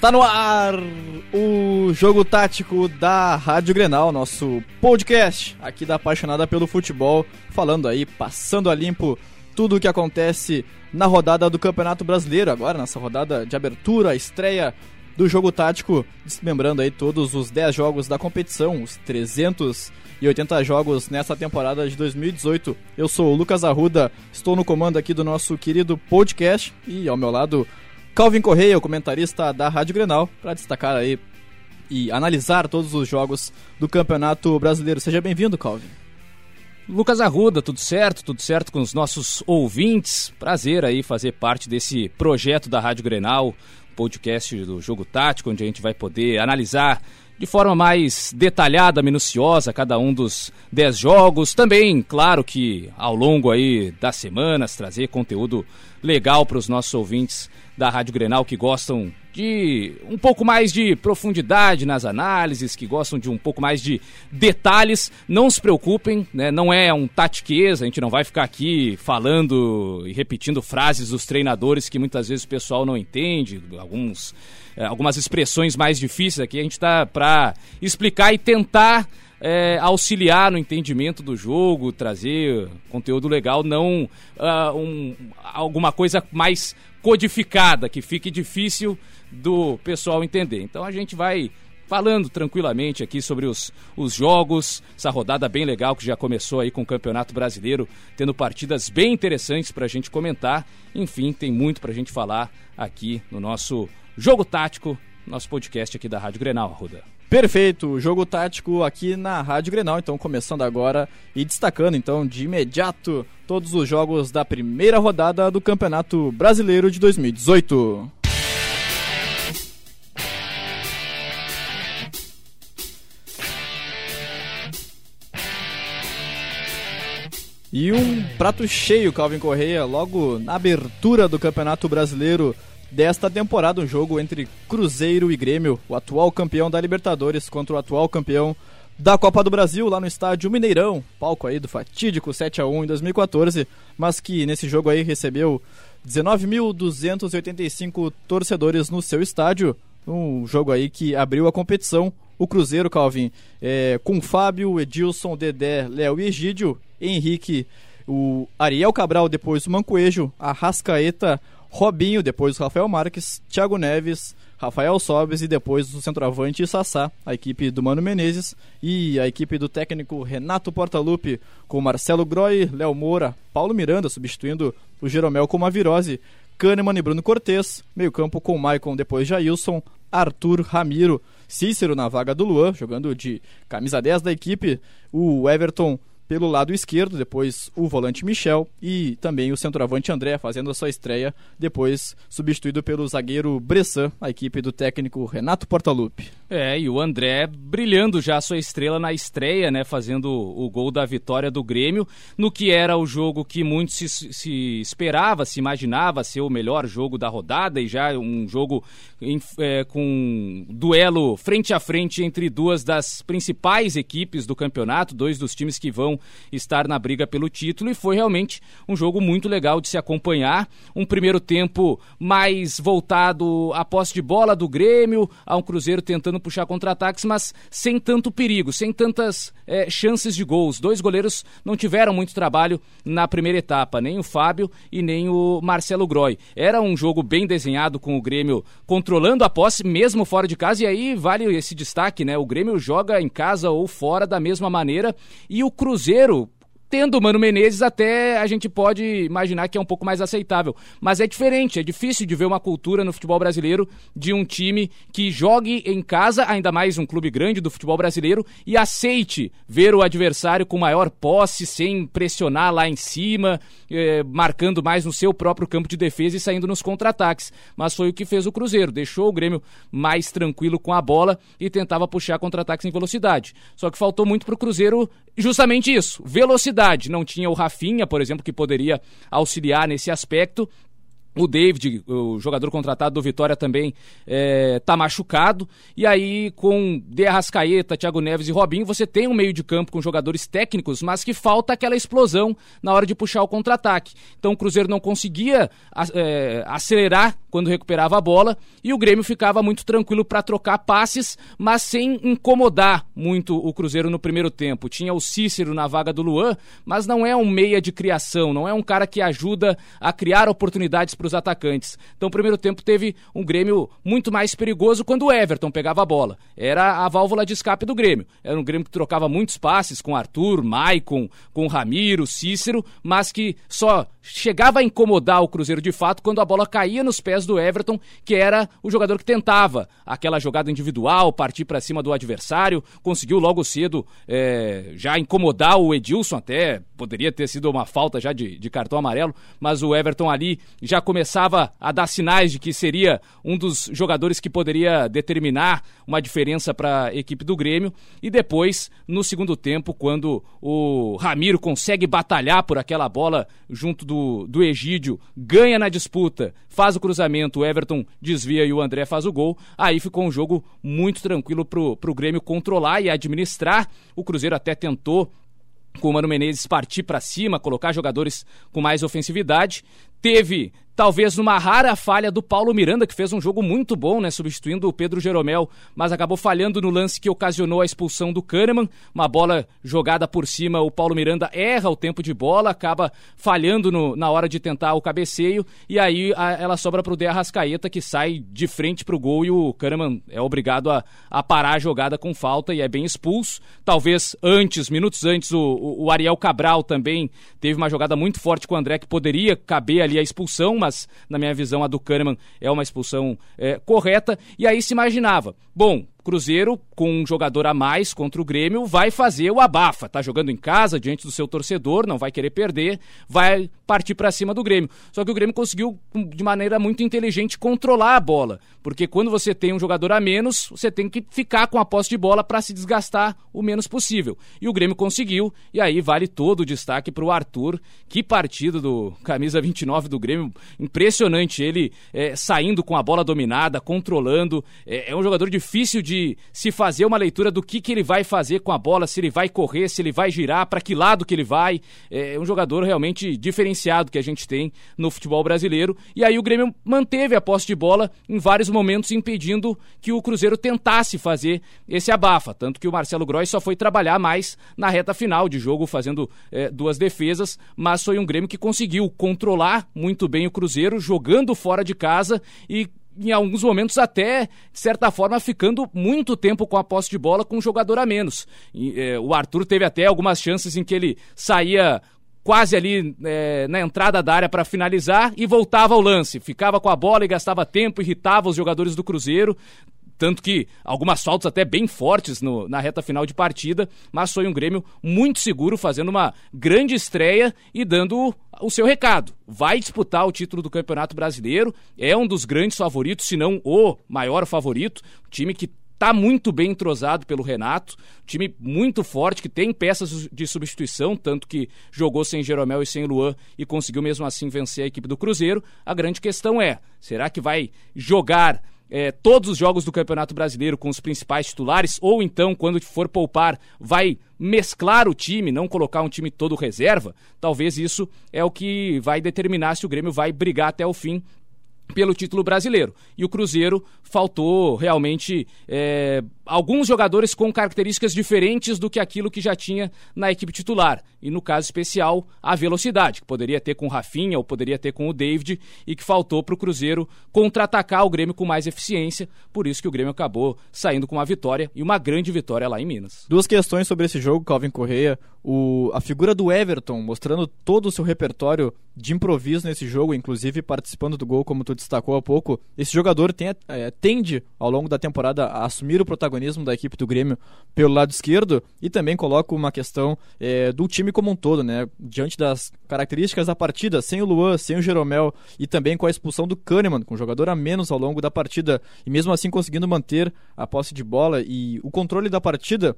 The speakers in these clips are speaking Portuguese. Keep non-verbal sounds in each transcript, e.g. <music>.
Está no ar o jogo tático da Rádio Grenal, nosso podcast aqui da Apaixonada pelo Futebol, falando aí, passando a limpo tudo o que acontece na rodada do Campeonato Brasileiro, agora nessa rodada de abertura, estreia do jogo tático, desmembrando aí todos os 10 jogos da competição, os 380 jogos nessa temporada de 2018. Eu sou o Lucas Arruda, estou no comando aqui do nosso querido podcast e ao meu lado Calvin Correia, o comentarista da Rádio Grenal, para destacar aí e analisar todos os jogos do Campeonato Brasileiro. Seja bem-vindo, Calvin. Lucas Arruda, tudo certo? Tudo certo com os nossos ouvintes? Prazer aí fazer parte desse projeto da Rádio Grenal, podcast do Jogo Tático, onde a gente vai poder analisar de forma mais detalhada, minuciosa, cada um dos 10 jogos. Também, claro que ao longo aí das semanas, trazer conteúdo legal para os nossos ouvintes da Rádio Grenal que gostam de um pouco mais de profundidade nas análises, que gostam de um pouco mais de detalhes. Não se preocupem, né? não é um tatiqueza, a gente não vai ficar aqui falando e repetindo frases dos treinadores que muitas vezes o pessoal não entende, alguns, é, algumas expressões mais difíceis aqui. A gente está para explicar e tentar é, auxiliar no entendimento do jogo, trazer conteúdo legal, não uh, um, alguma coisa mais codificada, que fique difícil do pessoal entender. Então a gente vai falando tranquilamente aqui sobre os, os jogos, essa rodada bem legal que já começou aí com o Campeonato Brasileiro, tendo partidas bem interessantes para a gente comentar. Enfim, tem muito para a gente falar aqui no nosso Jogo Tático, nosso podcast aqui da Rádio Grenal, Arruda. Perfeito, jogo tático aqui na Rádio Grenal, então começando agora e destacando então de imediato todos os jogos da primeira rodada do Campeonato Brasileiro de 2018. E um prato cheio, Calvin Correia, logo na abertura do Campeonato Brasileiro desta temporada, um jogo entre Cruzeiro e Grêmio, o atual campeão da Libertadores contra o atual campeão da Copa do Brasil, lá no estádio Mineirão, palco aí do fatídico 7 a 1 em 2014, mas que nesse jogo aí recebeu 19.285 torcedores no seu estádio, um jogo aí que abriu a competição. O Cruzeiro, Calvin, é, com Fábio, Edilson, Dedé, Léo e Egídio, Henrique, o Ariel Cabral, depois o Mancoejo, a Rascaeta, Robinho, depois Rafael Marques, Thiago Neves, Rafael Sobes e depois o centroavante Sassá, a equipe do Mano Menezes e a equipe do técnico Renato Portaluppi com Marcelo Groi, Léo Moura, Paulo Miranda substituindo o Jeromel com uma virose, Kahneman e Bruno Cortes, meio campo com Maicon, depois Jailson, Arthur Ramiro, Cícero na vaga do Luan, jogando de camisa 10 da equipe, o Everton pelo lado esquerdo, depois o volante Michel e também o centroavante André fazendo a sua estreia, depois substituído pelo zagueiro Bressan, a equipe do técnico Renato Portaluppi. É, e o André brilhando já a sua estrela na estreia, né, fazendo o gol da vitória do Grêmio, no que era o jogo que muito se, se esperava, se imaginava ser o melhor jogo da rodada e já um jogo em, é, com duelo frente a frente entre duas das principais equipes do campeonato, dois dos times que vão estar na briga pelo título e foi realmente um jogo muito legal de se acompanhar. Um primeiro tempo mais voltado à posse de bola do Grêmio, a um Cruzeiro tentando puxar contra-ataques, mas sem tanto perigo, sem tantas é, chances de gols. Dois goleiros não tiveram muito trabalho na primeira etapa, nem o Fábio e nem o Marcelo Groi. Era um jogo bem desenhado com o Grêmio controlando a posse, mesmo fora de casa, e aí vale esse destaque, né? O Grêmio joga em casa ou fora da mesma maneira e o Cruzeiro Tendo o Mano Menezes, até a gente pode imaginar que é um pouco mais aceitável. Mas é diferente, é difícil de ver uma cultura no futebol brasileiro de um time que jogue em casa, ainda mais um clube grande do futebol brasileiro, e aceite ver o adversário com maior posse, sem pressionar lá em cima, eh, marcando mais no seu próprio campo de defesa e saindo nos contra-ataques. Mas foi o que fez o Cruzeiro, deixou o Grêmio mais tranquilo com a bola e tentava puxar contra-ataques em velocidade. Só que faltou muito para o Cruzeiro justamente isso, velocidade. Não tinha o Rafinha, por exemplo, que poderia auxiliar nesse aspecto. O David, o jogador contratado do Vitória, também está é, machucado. E aí, com De Arrascaeta, Thiago Neves e Robinho, você tem um meio de campo com jogadores técnicos, mas que falta aquela explosão na hora de puxar o contra-ataque. Então o Cruzeiro não conseguia é, acelerar quando recuperava a bola e o Grêmio ficava muito tranquilo para trocar passes, mas sem incomodar muito o Cruzeiro no primeiro tempo. Tinha o Cícero na vaga do Luan, mas não é um meia de criação, não é um cara que ajuda a criar oportunidades para os atacantes. Então, o primeiro tempo teve um Grêmio muito mais perigoso quando o Everton pegava a bola. Era a válvula de escape do Grêmio. Era um Grêmio que trocava muitos passes com Arthur, Maicon, com Ramiro, Cícero, mas que só chegava a incomodar o Cruzeiro de fato quando a bola caía nos pés do Everton, que era o jogador que tentava aquela jogada individual, partir para cima do adversário, conseguiu logo cedo é, já incomodar o Edilson, até poderia ter sido uma falta já de, de cartão amarelo, mas o Everton ali já começava a dar sinais de que seria um dos jogadores que poderia determinar uma diferença para a equipe do Grêmio. E depois, no segundo tempo, quando o Ramiro consegue batalhar por aquela bola junto do, do Egídio, ganha na disputa, faz o cruzamento, o Everton desvia e o André faz o gol. Aí ficou um jogo muito tranquilo pro, pro Grêmio controlar e administrar. O Cruzeiro até tentou com o Mano Menezes partir para cima, colocar jogadores com mais ofensividade. Teve talvez numa rara falha do Paulo Miranda, que fez um jogo muito bom, né, substituindo o Pedro Jeromel, mas acabou falhando no lance que ocasionou a expulsão do Kahneman, uma bola jogada por cima, o Paulo Miranda erra o tempo de bola, acaba falhando no, na hora de tentar o cabeceio, e aí a, ela sobra para o De Arrascaeta, que sai de frente para o gol, e o Kahneman é obrigado a, a parar a jogada com falta, e é bem expulso, talvez antes, minutos antes, o, o Ariel Cabral também teve uma jogada muito forte com o André, que poderia caber ali a expulsão, mas mas na minha visão a do Kahneman é uma expulsão é, correta. E aí se imaginava, bom, Cruzeiro, com um jogador a mais contra o Grêmio, vai fazer o abafa. Tá jogando em casa, diante do seu torcedor, não vai querer perder, vai partir para cima do Grêmio. Só que o Grêmio conseguiu, de maneira muito inteligente, controlar a bola. Porque quando você tem um jogador a menos, você tem que ficar com a posse de bola para se desgastar o menos possível. E o Grêmio conseguiu, e aí vale todo o destaque para o Arthur. Que partida do camisa 29 do Grêmio. Impressionante ele é, saindo com a bola dominada, controlando. É, é um jogador difícil de se fazer uma leitura do que, que ele vai fazer com a bola, se ele vai correr, se ele vai girar, para que lado que ele vai. É um jogador realmente diferenciado que a gente tem no futebol brasileiro. E aí o Grêmio manteve a posse de bola em vários momentos, impedindo que o Cruzeiro tentasse fazer esse abafa. Tanto que o Marcelo Gross só foi trabalhar mais na reta final de jogo, fazendo é, duas defesas, mas foi um Grêmio que conseguiu controlar muito bem o Cruzeiro, jogando fora de casa e em alguns momentos até, de certa forma, ficando muito tempo com a posse de bola com um jogador a menos. E, é, o Arthur teve até algumas chances em que ele saía quase ali é, na entrada da área para finalizar e voltava ao lance. Ficava com a bola e gastava tempo, irritava os jogadores do Cruzeiro. Tanto que algumas faltas até bem fortes no, na reta final de partida, mas foi um Grêmio muito seguro, fazendo uma grande estreia e dando o seu recado. Vai disputar o título do Campeonato Brasileiro, é um dos grandes favoritos, se não o maior favorito. time que está muito bem entrosado pelo Renato, time muito forte, que tem peças de substituição, tanto que jogou sem Jeromel e sem Luan e conseguiu mesmo assim vencer a equipe do Cruzeiro. A grande questão é: será que vai jogar é, todos os jogos do Campeonato Brasileiro com os principais titulares, ou então, quando for poupar, vai mesclar o time, não colocar um time todo reserva, talvez isso é o que vai determinar se o Grêmio vai brigar até o fim pelo título brasileiro. E o Cruzeiro faltou realmente é, alguns jogadores com características diferentes do que aquilo que já tinha na equipe titular. E no caso especial, a velocidade, que poderia ter com o Rafinha ou poderia ter com o David, e que faltou para o Cruzeiro contra-atacar o Grêmio com mais eficiência. Por isso que o Grêmio acabou saindo com uma vitória e uma grande vitória lá em Minas. Duas questões sobre esse jogo, Calvin Correia. O, a figura do Everton, mostrando todo o seu repertório de improviso nesse jogo, inclusive participando do gol, como tu destacou há pouco. Esse jogador tem, é, tende, ao longo da temporada, a assumir o protagonismo da equipe do Grêmio pelo lado esquerdo e também coloca uma questão é, do time como um todo, né? Diante das características da partida, sem o Luan, sem o Jeromel e também com a expulsão do Kahneman, com um jogador a menos ao longo da partida, e mesmo assim conseguindo manter a posse de bola e o controle da partida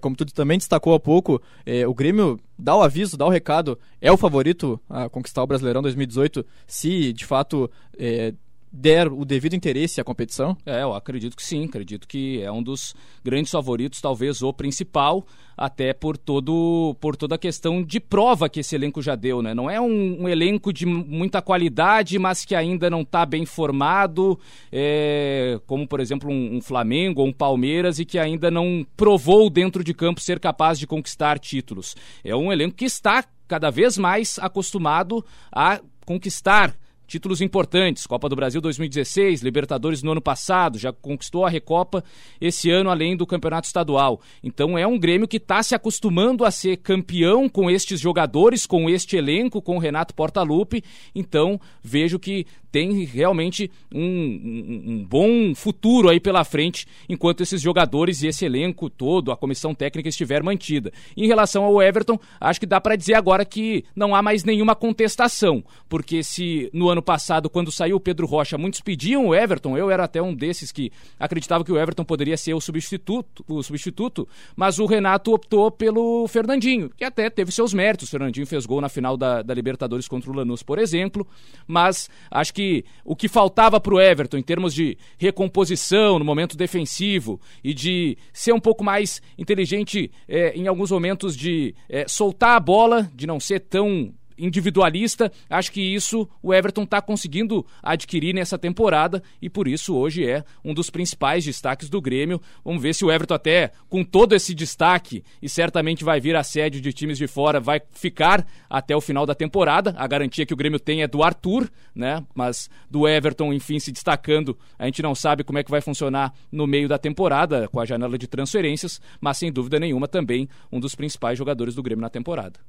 como tu também destacou há pouco, é, o Grêmio dá o aviso, dá o recado, é o favorito a conquistar o Brasileirão 2018, se de fato é, der o devido interesse à competição? É, eu acredito que sim, acredito que é um dos grandes favoritos, talvez o principal, até por todo por toda a questão de prova que esse elenco já deu, né? Não é um, um elenco de muita qualidade, mas que ainda não está bem formado, é, como por exemplo um, um Flamengo ou um Palmeiras e que ainda não provou dentro de campo ser capaz de conquistar títulos. É um elenco que está cada vez mais acostumado a conquistar títulos importantes, Copa do Brasil 2016, Libertadores no ano passado, já conquistou a Recopa esse ano além do Campeonato Estadual. Então é um Grêmio que está se acostumando a ser campeão com estes jogadores, com este elenco, com o Renato Portaluppi. Então vejo que tem realmente um, um, um, bom futuro aí pela frente enquanto esses jogadores e esse elenco todo, a comissão técnica estiver mantida. Em relação ao Everton, acho que dá para dizer agora que não há mais nenhuma contestação, porque se no ano passado, quando saiu o Pedro Rocha, muitos pediam o Everton, eu era até um desses que acreditava que o Everton poderia ser o substituto, o substituto, mas o Renato optou pelo Fernandinho, que até teve seus méritos. O Fernandinho fez gol na final da, da Libertadores contra o Lanús, por exemplo, mas acho que que o que faltava para o Everton em termos de recomposição no momento defensivo e de ser um pouco mais inteligente é, em alguns momentos de é, soltar a bola, de não ser tão individualista. Acho que isso o Everton está conseguindo adquirir nessa temporada e por isso hoje é um dos principais destaques do Grêmio. Vamos ver se o Everton até com todo esse destaque e certamente vai vir assédio de times de fora, vai ficar até o final da temporada. A garantia que o Grêmio tem é do Arthur, né? Mas do Everton, enfim, se destacando, a gente não sabe como é que vai funcionar no meio da temporada com a janela de transferências, mas sem dúvida nenhuma também um dos principais jogadores do Grêmio na temporada.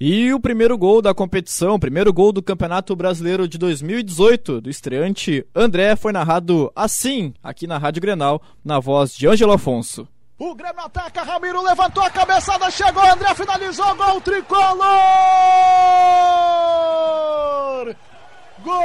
E o primeiro gol da competição, primeiro gol do Campeonato Brasileiro de 2018 do estreante André foi narrado assim, aqui na Rádio Grenal, na voz de Ângelo Afonso. O Grêmio ataca, Ramiro levantou a cabeçada, chegou, André finalizou, gol tricolor! Gol!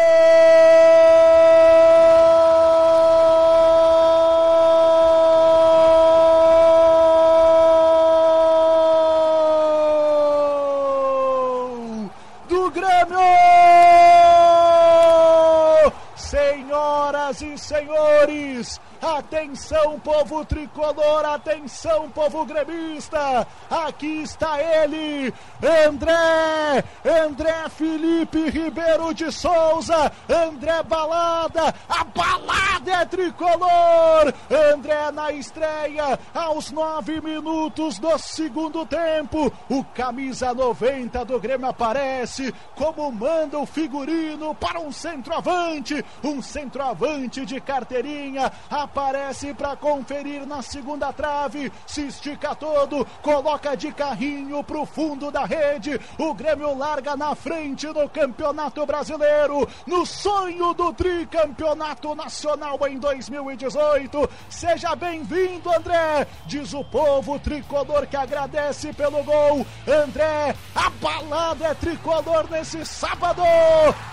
Senhores, Atenção, povo tricolor, atenção, povo gremista. Aqui está ele, André, André Felipe Ribeiro de Souza, André Balada, a balada é tricolor. André na estreia, aos nove minutos do segundo tempo. O camisa 90 do Grêmio aparece como manda o figurino para um centroavante, um centroavante de carteirinha. A aparece para conferir na segunda trave, se estica todo, coloca de carrinho pro fundo da rede. O Grêmio larga na frente do Campeonato Brasileiro, no sonho do tricampeonato nacional em 2018. Seja bem-vindo, André, diz o povo tricolor que agradece pelo gol. André, a balada é tricolor nesse sábado.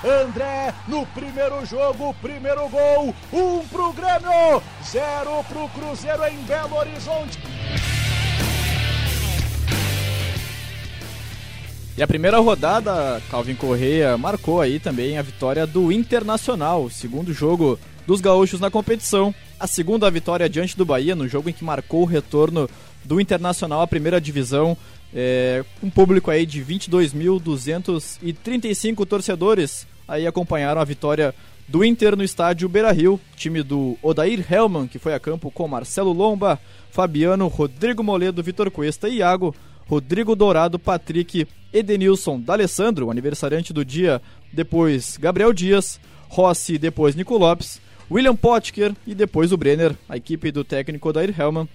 André, no primeiro jogo, primeiro gol, um pro Grêmio, zero para o Cruzeiro em Belo Horizonte. E a primeira rodada, Calvin Correia marcou aí também a vitória do Internacional, segundo jogo dos gaúchos na competição. A segunda vitória diante do Bahia, no jogo em que marcou o retorno do Internacional à primeira divisão, é, um público aí de 22.235 torcedores aí acompanharam a vitória do Inter no estádio Beira-Rio, time do Odair Hellman, que foi a campo com Marcelo Lomba, Fabiano, Rodrigo Moledo, Vitor Cuesta e Iago, Rodrigo Dourado, Patrick, Edenilson, D'Alessandro, aniversariante do dia, depois Gabriel Dias, Rossi, depois Nico Lopes, William Potker e depois o Brenner, a equipe do técnico Odair Hellman,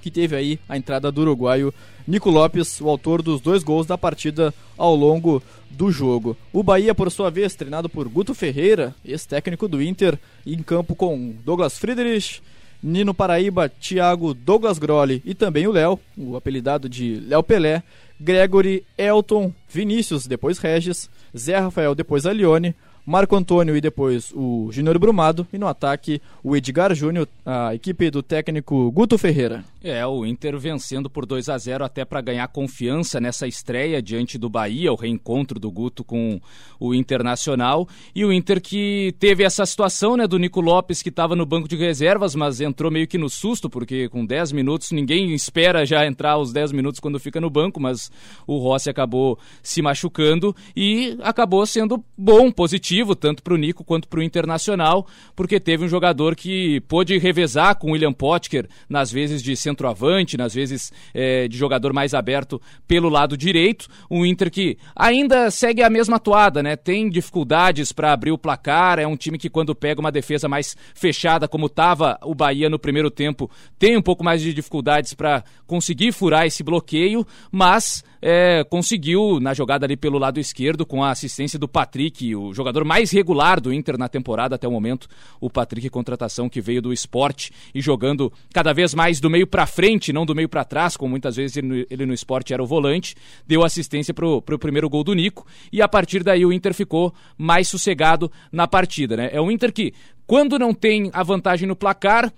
que teve aí a entrada do uruguaio Nico Lopes, o autor dos dois gols da partida ao longo do jogo. O Bahia, por sua vez, treinado por Guto Ferreira, ex-técnico do Inter, em campo com Douglas Friedrich, Nino Paraíba, Thiago Douglas Grolli e também o Léo, o apelidado de Léo Pelé, Gregory, Elton, Vinícius, depois Regis, Zé Rafael, depois Alione, Marco Antônio e depois o Júnior Brumado. E no ataque, o Edgar Júnior, a equipe do técnico Guto Ferreira. É, o Inter vencendo por 2 a 0 até para ganhar confiança nessa estreia diante do Bahia, o reencontro do Guto com o Internacional. E o Inter que teve essa situação, né, do Nico Lopes que estava no banco de reservas, mas entrou meio que no susto, porque com 10 minutos ninguém espera já entrar os 10 minutos quando fica no banco, mas o Rossi acabou se machucando e acabou sendo bom, positivo, tanto para o Nico quanto para o Internacional, porque teve um jogador que pôde revezar com o William Potker nas vezes de centro centroavante, nas vezes é, de jogador mais aberto pelo lado direito. Um Inter que ainda segue a mesma toada, né? Tem dificuldades para abrir o placar, é um time que quando pega uma defesa mais fechada, como estava o Bahia no primeiro tempo, tem um pouco mais de dificuldades para conseguir furar esse bloqueio, mas é, conseguiu na jogada ali pelo lado esquerdo com a assistência do Patrick, o jogador mais regular do Inter na temporada até o momento, o Patrick contratação que veio do esporte e jogando cada vez mais do meio para frente, não do meio para trás, como muitas vezes ele no, ele no esporte era o volante, deu assistência pro, pro primeiro gol do Nico e a partir daí o Inter ficou mais sossegado na partida, né? É um Inter que quando não tem a vantagem no placar,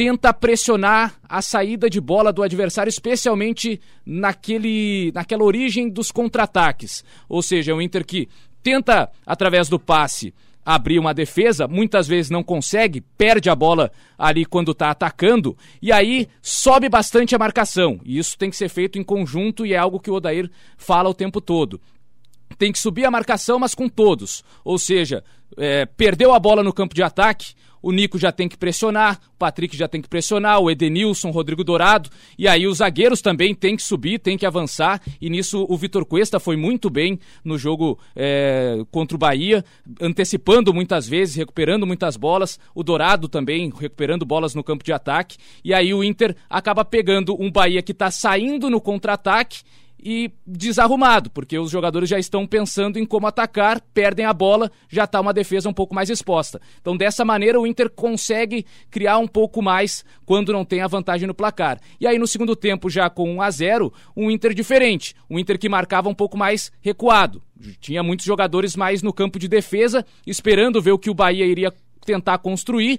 tenta pressionar a saída de bola do adversário, especialmente naquele, naquela origem dos contra-ataques. Ou seja, é um Inter que tenta, através do passe, abrir uma defesa, muitas vezes não consegue, perde a bola ali quando está atacando, e aí sobe bastante a marcação. E isso tem que ser feito em conjunto e é algo que o Odair fala o tempo todo. Tem que subir a marcação, mas com todos. Ou seja, é, perdeu a bola no campo de ataque, o Nico já tem que pressionar, o Patrick já tem que pressionar, o Edenilson, Rodrigo Dourado, e aí os zagueiros também têm que subir, têm que avançar, e nisso o Vitor Cuesta foi muito bem no jogo é, contra o Bahia, antecipando muitas vezes, recuperando muitas bolas, o Dourado também recuperando bolas no campo de ataque, e aí o Inter acaba pegando um Bahia que está saindo no contra-ataque e desarrumado, porque os jogadores já estão pensando em como atacar, perdem a bola, já está uma defesa um pouco mais exposta. Então, dessa maneira, o Inter consegue criar um pouco mais quando não tem a vantagem no placar. E aí, no segundo tempo, já com 1 a 0 um Inter diferente, um Inter que marcava um pouco mais recuado. Tinha muitos jogadores mais no campo de defesa, esperando ver o que o Bahia iria tentar construir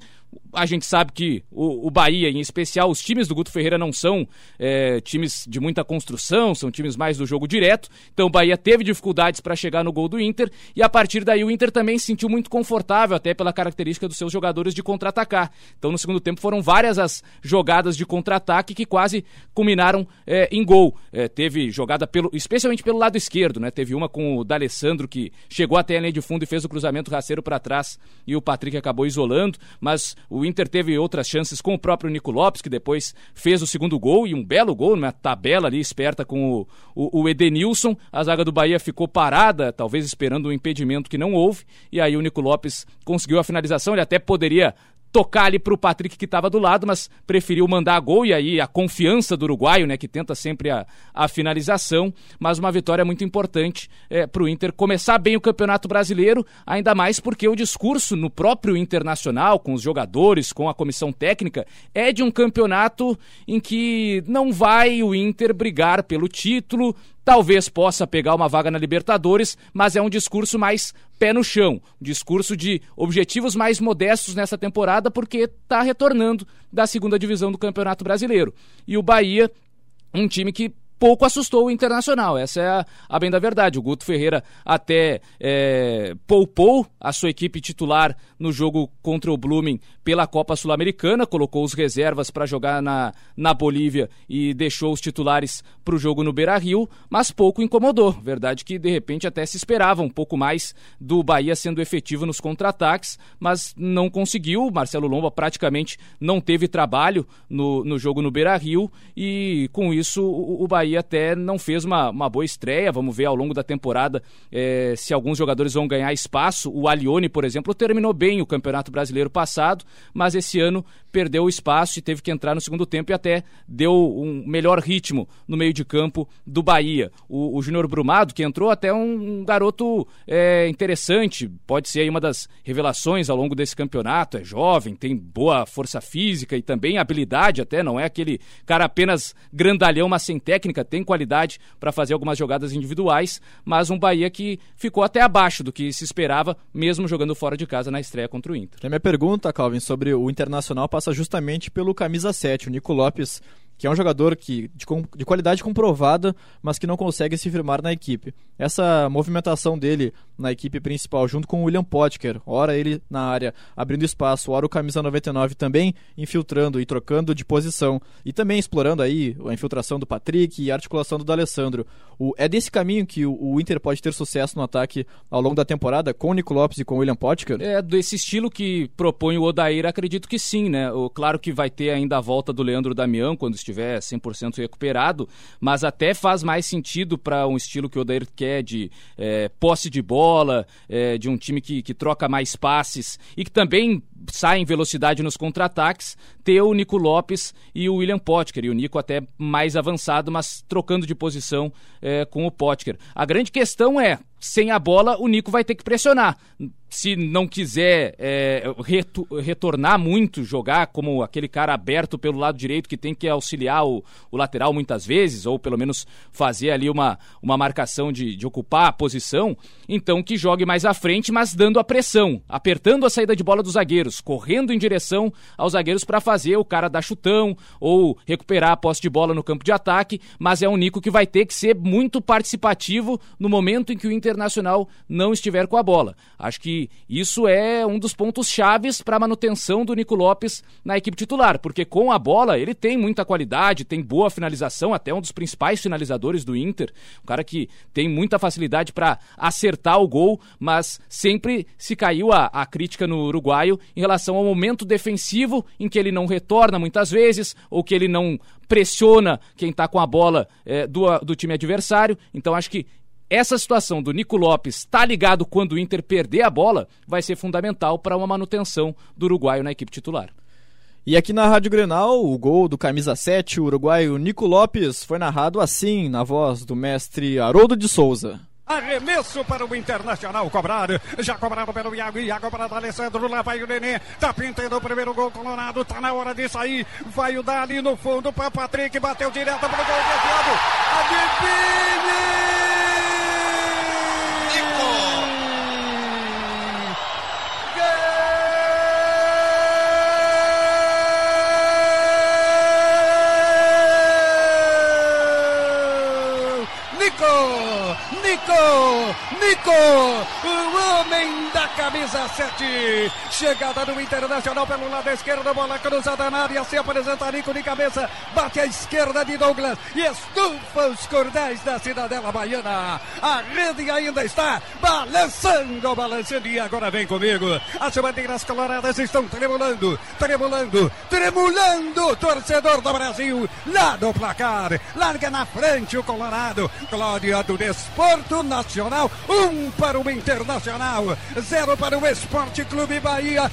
a gente sabe que o, o, Bahia, em especial, os times do Guto Ferreira não são é, times de muita construção, são times mais do jogo direto. Então o Bahia teve dificuldades para chegar no gol do Inter e a partir daí o Inter também se sentiu muito confortável, até pela característica dos seus jogadores de contra-atacar. Então no segundo tempo foram várias as jogadas de contra-ataque que quase culminaram é, em gol. É, teve jogada pelo, especialmente pelo lado esquerdo, né? Teve uma com o D'Alessandro que chegou até a linha de fundo e fez o cruzamento rasteiro para trás e o Patrick acabou isolando, mas o Inter teve outras chances com o próprio Nico Lopes, que depois fez o segundo gol e um belo gol, numa tabela ali esperta com o, o, o Edenilson. A zaga do Bahia ficou parada, talvez esperando um impedimento que não houve, e aí o Nico Lopes conseguiu a finalização. Ele até poderia tocar ali para o Patrick que estava do lado, mas preferiu mandar gol e aí a confiança do uruguaio, né, que tenta sempre a, a finalização, mas uma vitória muito importante é, para o Inter começar bem o Campeonato Brasileiro, ainda mais porque o discurso no próprio Internacional, com os jogadores, com a comissão técnica, é de um campeonato em que não vai o Inter brigar pelo título, Talvez possa pegar uma vaga na Libertadores, mas é um discurso mais pé no chão, um discurso de objetivos mais modestos nessa temporada, porque está retornando da segunda divisão do Campeonato Brasileiro. E o Bahia, um time que pouco assustou o Internacional. Essa é a, a bem da verdade. O Guto Ferreira até é, poupou a sua equipe titular no jogo contra o Blooming pela Copa Sul-Americana, colocou os reservas para jogar na, na Bolívia e deixou os titulares para o jogo no Beira-Rio, mas pouco incomodou. Verdade que de repente até se esperava um pouco mais do Bahia sendo efetivo nos contra-ataques, mas não conseguiu. Marcelo Lomba praticamente não teve trabalho no, no jogo no Beira-Rio e com isso o, o Bahia Até não fez uma, uma boa estreia. Vamos ver ao longo da temporada é, se alguns jogadores vão ganhar espaço. O Alione, por exemplo, terminou bem o Campeonato Brasileiro passado, mas esse ano perdeu o espaço e teve que entrar no segundo tempo e até deu um melhor ritmo no meio de campo do Bahia. O, o Júnior Brumado, que entrou até um garoto é, interessante, pode ser aí uma das revelações ao longo desse campeonato. É jovem, tem boa força física e também habilidade até, não é aquele cara apenas grandalhão, mas sem técnica técnica, tem qualidade para fazer algumas jogadas individuais, mas um Bahia que ficou até abaixo do que se esperava, mesmo jogando fora de casa na estreia contra o Inter. A minha pergunta, Calvin, sobre o Internacional passa justamente pelo camisa 7, o Nico Lopes que é um jogador que, de, de qualidade comprovada, mas que não consegue se firmar na equipe. Essa movimentação dele na equipe principal, junto com o William Potker, ora ele na área abrindo espaço, ora o camisa 99 também infiltrando e trocando de posição, e também explorando aí a infiltração do Patrick e a articulação do D'Alessandro. É desse caminho que o, o, Inter pode ter sucesso no ataque ao longo da temporada, com o Nico Lopes e com o William Potker? É desse estilo que propõe o Odair, acredito que sim, né? O, claro que vai ter ainda a volta do Leandro Damião quando estiver estiver 100% recuperado, mas até faz mais sentido para um estilo que o Odair quer de é, posse de bola, é, de um time que, que troca mais passes e que também sai em velocidade nos contra-ataques, ter o Nico Lopes e o William Potker, e o Nico até mais avançado, mas trocando de posição é, com o Potker. A grande questão é, sem a bola, o Nico vai ter que pressionar. Se não quiser é, retornar muito, jogar como aquele cara aberto pelo lado direito que tem que auxiliar o, o lateral muitas vezes, ou pelo menos fazer ali uma, uma marcação de, de ocupar a posição, então que jogue mais à frente, mas dando a pressão, apertando a saída de bola dos zagueiros, correndo em direção aos zagueiros para fazer o cara dar chutão ou recuperar a posse de bola no campo de ataque, mas é um Nico que vai ter que ser muito participativo no momento em que o Inter Internacional não estiver com a bola. Acho que isso é um dos pontos chaves para a manutenção do Nico Lopes na equipe titular, porque com a bola ele tem muita qualidade, tem boa finalização, até um dos principais finalizadores do Inter, um cara que tem muita facilidade para acertar o gol, mas sempre se caiu a, a crítica no uruguaio em relação ao momento defensivo em que ele não retorna muitas vezes ou que ele não pressiona quem está com a bola é, do, do time adversário. Então acho que essa situação do Nico Lopes estar tá ligado quando o Inter perder a bola vai ser fundamental para uma manutenção do uruguaio na equipe titular. E aqui na Rádio Grenal, o gol do camisa 7, o uruguaio Nico Lopes, foi narrado assim, na voz do mestre Haroldo de Souza. Arremesso para o Internacional cobrar. Já cobrado pelo Iago. Iago para o Alessandro. Lá vai o Nenê. Tá pintando o primeiro gol colorado. Tá na hora de sair. Vai o dar ali no fundo para Patrick. Bateu direto para o gol desviado. Adivinhe! Nico! Homem da camisa 7. Chegada do Internacional pelo lado esquerdo, bola cruzada na área, se apresenta Nico de cabeça, bate à esquerda de Douglas e estufa os cordéis da Cidadela Baiana. A rede ainda está balançando, balançando e agora vem comigo. As bandeiras coloradas estão tremulando, tremulando, tremulando. Torcedor do Brasil, lá no placar, larga na frente o Colorado. Glória do Desporto Nacional, um para o Internacional, zero para o Esporte Clube Bahia.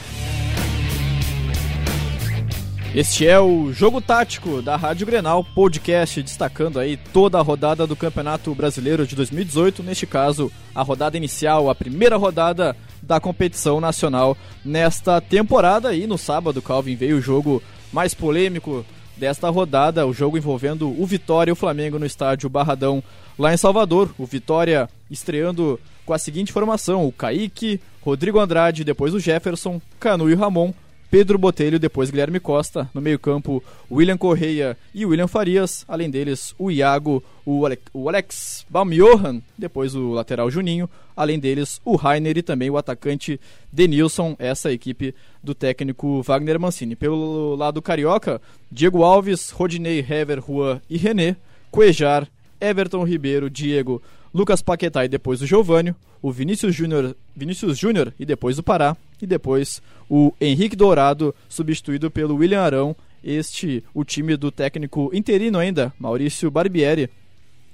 Este é o Jogo Tático da Rádio Grenal, podcast destacando aí toda a rodada do Campeonato Brasileiro de 2018, neste caso, a rodada inicial, a primeira rodada da competição nacional nesta temporada e no sábado, Calvin, veio o jogo mais polêmico desta rodada, o jogo envolvendo o Vitória e o Flamengo no estádio Barradão, lá em Salvador. O Vitória estreando com a seguinte formação: o Kaique, Rodrigo Andrade, depois o Jefferson, Canu e Ramon, Pedro Botelho, depois Guilherme Costa. No meio-campo, William Correia e William Farias. Além deles, o Iago, o, Ale o Alex Baumjohan, depois o lateral Juninho. Além deles, o Rainer e também o atacante Denilson, essa equipe do técnico Wagner Mancini. Pelo lado carioca, Diego Alves, Rodinei, Hever, Juan e René, Cuejar, Everton Ribeiro, Diego, Lucas Paquetá e depois o Giovânio, o Vinícius Júnior, Vinícius Júnior e depois o Pará, e depois o Henrique Dourado, substituído pelo William Arão, este o time do técnico interino ainda, Maurício Barbieri.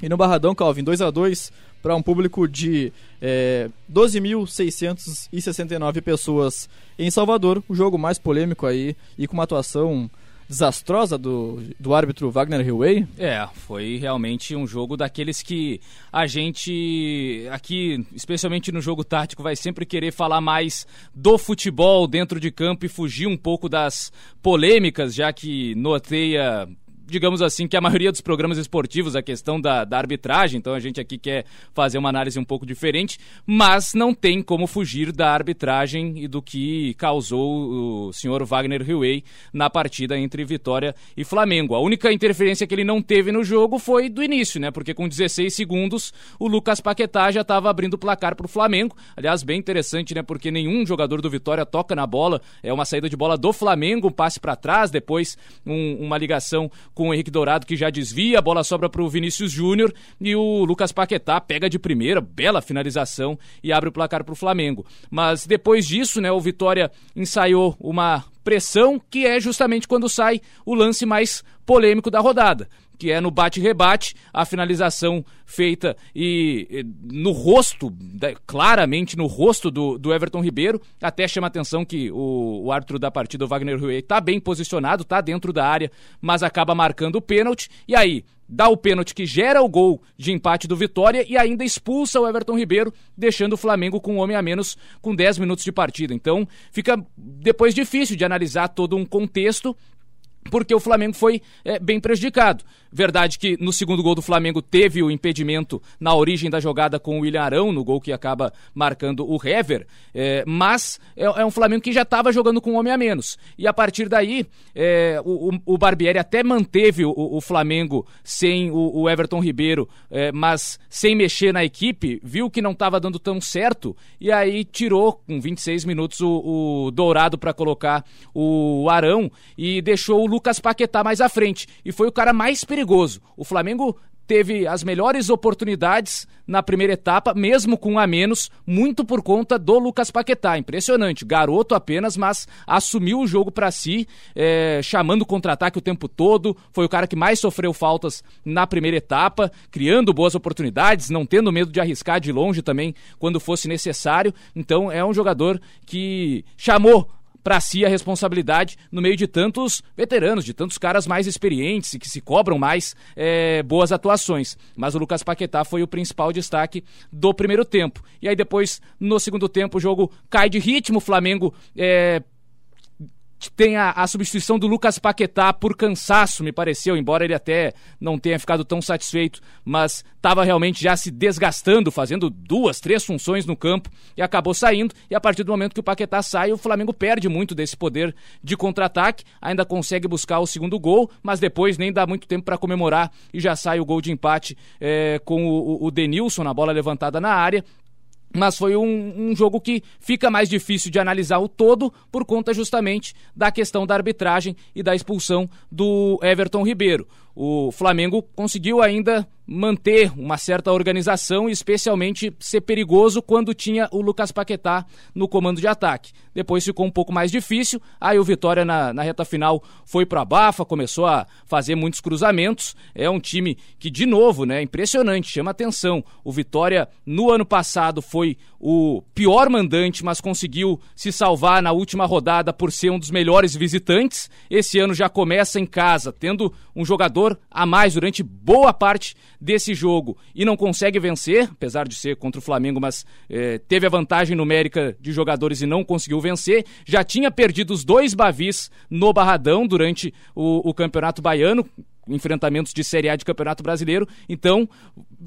E no Barradão, Calvin, 2 a 2 para um público de é, 12.669 pessoas em Salvador, o jogo mais polêmico aí e com uma atuação desastrosa do, do árbitro Wagner Hillway? É, foi realmente um jogo daqueles que a gente aqui, especialmente no jogo tático, vai sempre querer falar mais do futebol dentro de campo e fugir um pouco das polêmicas, já que noteia digamos assim, que a maioria dos programas esportivos, a questão da, da, arbitragem, então a gente aqui quer fazer uma análise um pouco diferente, mas não tem como fugir da arbitragem e do que causou o senhor Wagner Huey na partida entre Vitória e Flamengo. A única interferência que ele não teve no jogo foi do início, né? Porque com 16 segundos o Lucas Paquetá já estava abrindo o placar para o Flamengo. Aliás, bem interessante, né? Porque nenhum jogador do Vitória toca na bola, é uma saída de bola do Flamengo, um passe para trás, depois um, uma ligação com o Henrique Dourado que já desvia, a bola sobra para o Vinícius Júnior e o Lucas Paquetá pega de primeira, bela finalização e abre o placar para o Flamengo. Mas depois disso, né, o Vitória ensaiou uma pressão que é justamente quando sai o lance mais polêmico da rodada que é no bate-rebate, a finalização feita e, e no rosto, claramente no rosto do, do Everton Ribeiro. Até chama atenção que o, o árbitro da partida, o Wagner Rui, está bem posicionado, está dentro da área, mas acaba marcando o pênalti. E aí, dá o pênalti que gera o gol de empate do Vitória e ainda expulsa o Everton Ribeiro, deixando o Flamengo com um homem a menos com 10 minutos de partida. Então, fica depois difícil de analisar todo um contexto porque o Flamengo foi é, bem prejudicado. Verdade que no segundo gol do Flamengo teve o impedimento na origem da jogada com o William Arão, no gol que acaba marcando o Hever, é, mas é, é, um Flamengo que já estava jogando com um homem a menos. E a partir daí, é, o, o, Barbieri até manteve o, o Flamengo sem o, o Everton Ribeiro, é, mas sem mexer na equipe, viu que não estava dando tão certo, e aí tirou com 26 minutos o, o Dourado para colocar o Arão e deixou o Lucas Paquetá mais à frente. E foi o cara mais perigoso perigoso. O Flamengo teve as melhores oportunidades na primeira etapa, mesmo com a menos, muito por conta do Lucas Paquetá. Impressionante, garoto apenas, mas assumiu o jogo para si, é, chamando contra-ataque o tempo todo. Foi o cara que mais sofreu faltas na primeira etapa, criando boas oportunidades, não tendo medo de arriscar de longe também quando fosse necessário. Então é um jogador que chamou para si a responsabilidade no meio de tantos veteranos, de tantos caras mais experientes e que se cobram mais é, boas atuações. Mas o Lucas Paquetá foi o principal destaque do primeiro tempo. E aí depois, no segundo tempo, o jogo cai de ritmo, o Flamengo é, tem a, a, substituição do Lucas Paquetá por cansaço, me pareceu, embora ele até não tenha ficado tão satisfeito, mas estava realmente já se desgastando, fazendo duas, três funções no campo e acabou saindo. E a partir do momento que o Paquetá sai, o Flamengo perde muito desse poder de contra-ataque, ainda consegue buscar o segundo gol, mas depois nem dá muito tempo para comemorar e já sai o gol de empate é, com o, o Denilson na bola levantada na área mas foi um, um, jogo que fica mais difícil de analisar o todo por conta justamente da questão da arbitragem e da expulsão do Everton Ribeiro. O Flamengo conseguiu ainda manter uma certa organização e especialmente ser perigoso quando tinha o Lucas Paquetá no comando de ataque. Depois ficou um pouco mais difícil, aí o Vitória na, na reta final foi para a bafa, começou a fazer muitos cruzamentos. É um time que, de novo, né, impressionante, chama atenção. O Vitória no ano passado foi o pior mandante, mas conseguiu se salvar na última rodada por ser um dos melhores visitantes. Esse ano já começa em casa, tendo um jogador a mais durante boa parte desse jogo e não consegue vencer, apesar de ser contra o Flamengo, mas é, teve a vantagem numérica de jogadores e não conseguiu vencer. Já tinha perdido os dois Bavis no Barradão durante o, o Campeonato Baiano, enfrentamentos de Série A de Campeonato Brasileiro. Então,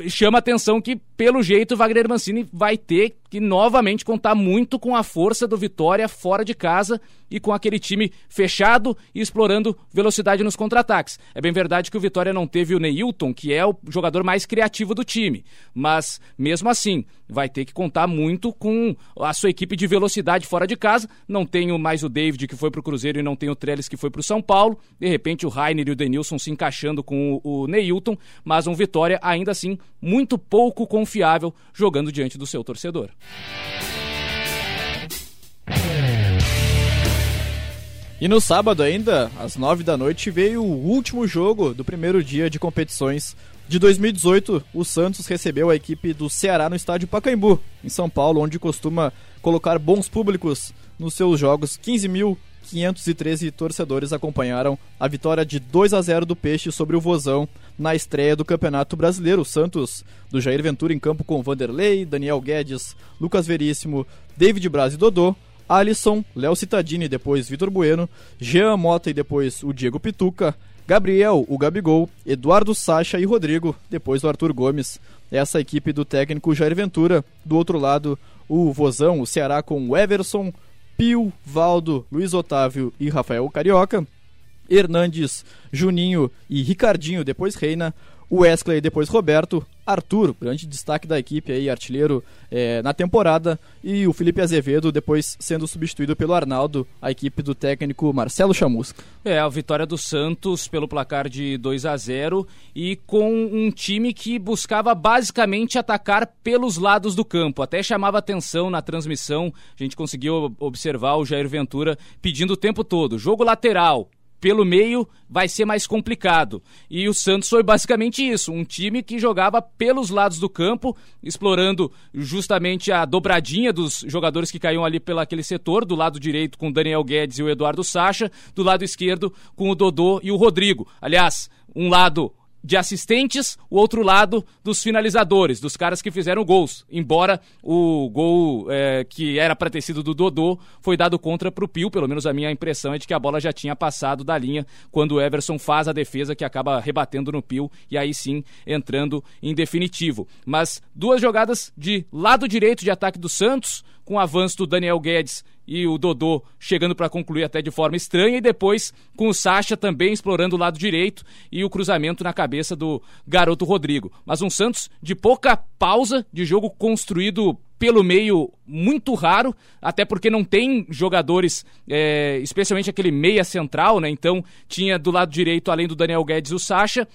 chama atenção que, pelo jeito, o Wagner Mancini vai ter que novamente contar muito com a força do Vitória fora de casa e com aquele time fechado e explorando velocidade nos contra-ataques. É bem verdade que o Vitória não teve o Neilton, que é o jogador mais criativo do time, mas mesmo assim vai ter que contar muito com a sua equipe de velocidade fora de casa. Não tenho mais o David que foi para o Cruzeiro e não tenho o Trellis que foi para o São Paulo. De repente o Rainer e o Denilson se encaixando com o, Neilton, mas um Vitória ainda assim muito pouco confiável jogando diante do seu torcedor. E no sábado ainda, às nove da noite, veio o último jogo do primeiro dia de competições de 2018. O Santos recebeu a equipe do Ceará no estádio Pacaembu, em São Paulo, onde costuma colocar bons públicos nos seus jogos. 15.513 torcedores acompanharam a vitória de 2 a 0 do Peixe sobre o Vozão na estreia do Campeonato Brasileiro. Santos do Jair Ventura em campo com Vanderlei, Daniel Guedes, Lucas Veríssimo, David Braz e Dodô. Alisson, Léo Cittadini, depois Vitor Bueno, Jean Mota e depois o Diego Pituca, Gabriel, o Gabigol, Eduardo Sacha e Rodrigo, depois o Arthur Gomes. Essa equipe do técnico Jair Ventura. Do outro lado, o Vozão, o Ceará com o Everson, Pio, Valdo, Luiz Otávio e Rafael Carioca. Hernandes, Juninho e Ricardinho, depois Reina. Wesley, depois Roberto, Arthur, grande destaque da equipe aí, artilheiro é, na temporada, e o Felipe Azevedo, depois sendo substituído pelo Arnaldo, a equipe do técnico Marcelo Chamusca. É, a vitória do Santos pelo placar de 2 a 0 e com um time que buscava basicamente atacar pelos lados do campo. Até chamava atenção na transmissão, a gente conseguiu observar o Jair Ventura pedindo o tempo todo: jogo lateral, pelo meio vai ser mais complicado. E o Santos foi basicamente isso, um time que jogava pelos lados do campo, explorando justamente a dobradinha dos jogadores que caíam ali pelo aquele setor, do lado direito com o Daniel Guedes e o Eduardo Sacha, do lado esquerdo com o Dodô e o Rodrigo. Aliás, um lado de assistentes, o outro lado dos finalizadores, dos caras que fizeram gols. Embora o gol é, que era para ter sido do Dodô foi dado contra para o Pio, pelo menos a minha impressão é de que a bola já tinha passado da linha quando o Everson faz a defesa que acaba rebatendo no Pio e aí sim entrando em definitivo. Mas duas jogadas de lado direito de ataque do Santos, com o avanço do Daniel Guedes e o Dodô chegando para concluir até de forma estranha, e depois com o Sacha também explorando o lado direito e o cruzamento na cabeça do garoto Rodrigo. Mas um Santos de pouca pausa, de jogo construído pelo meio muito raro, até porque não tem jogadores, é, especialmente aquele meia central, né? Então tinha do lado direito, além do Daniel Guedes, o Sacha,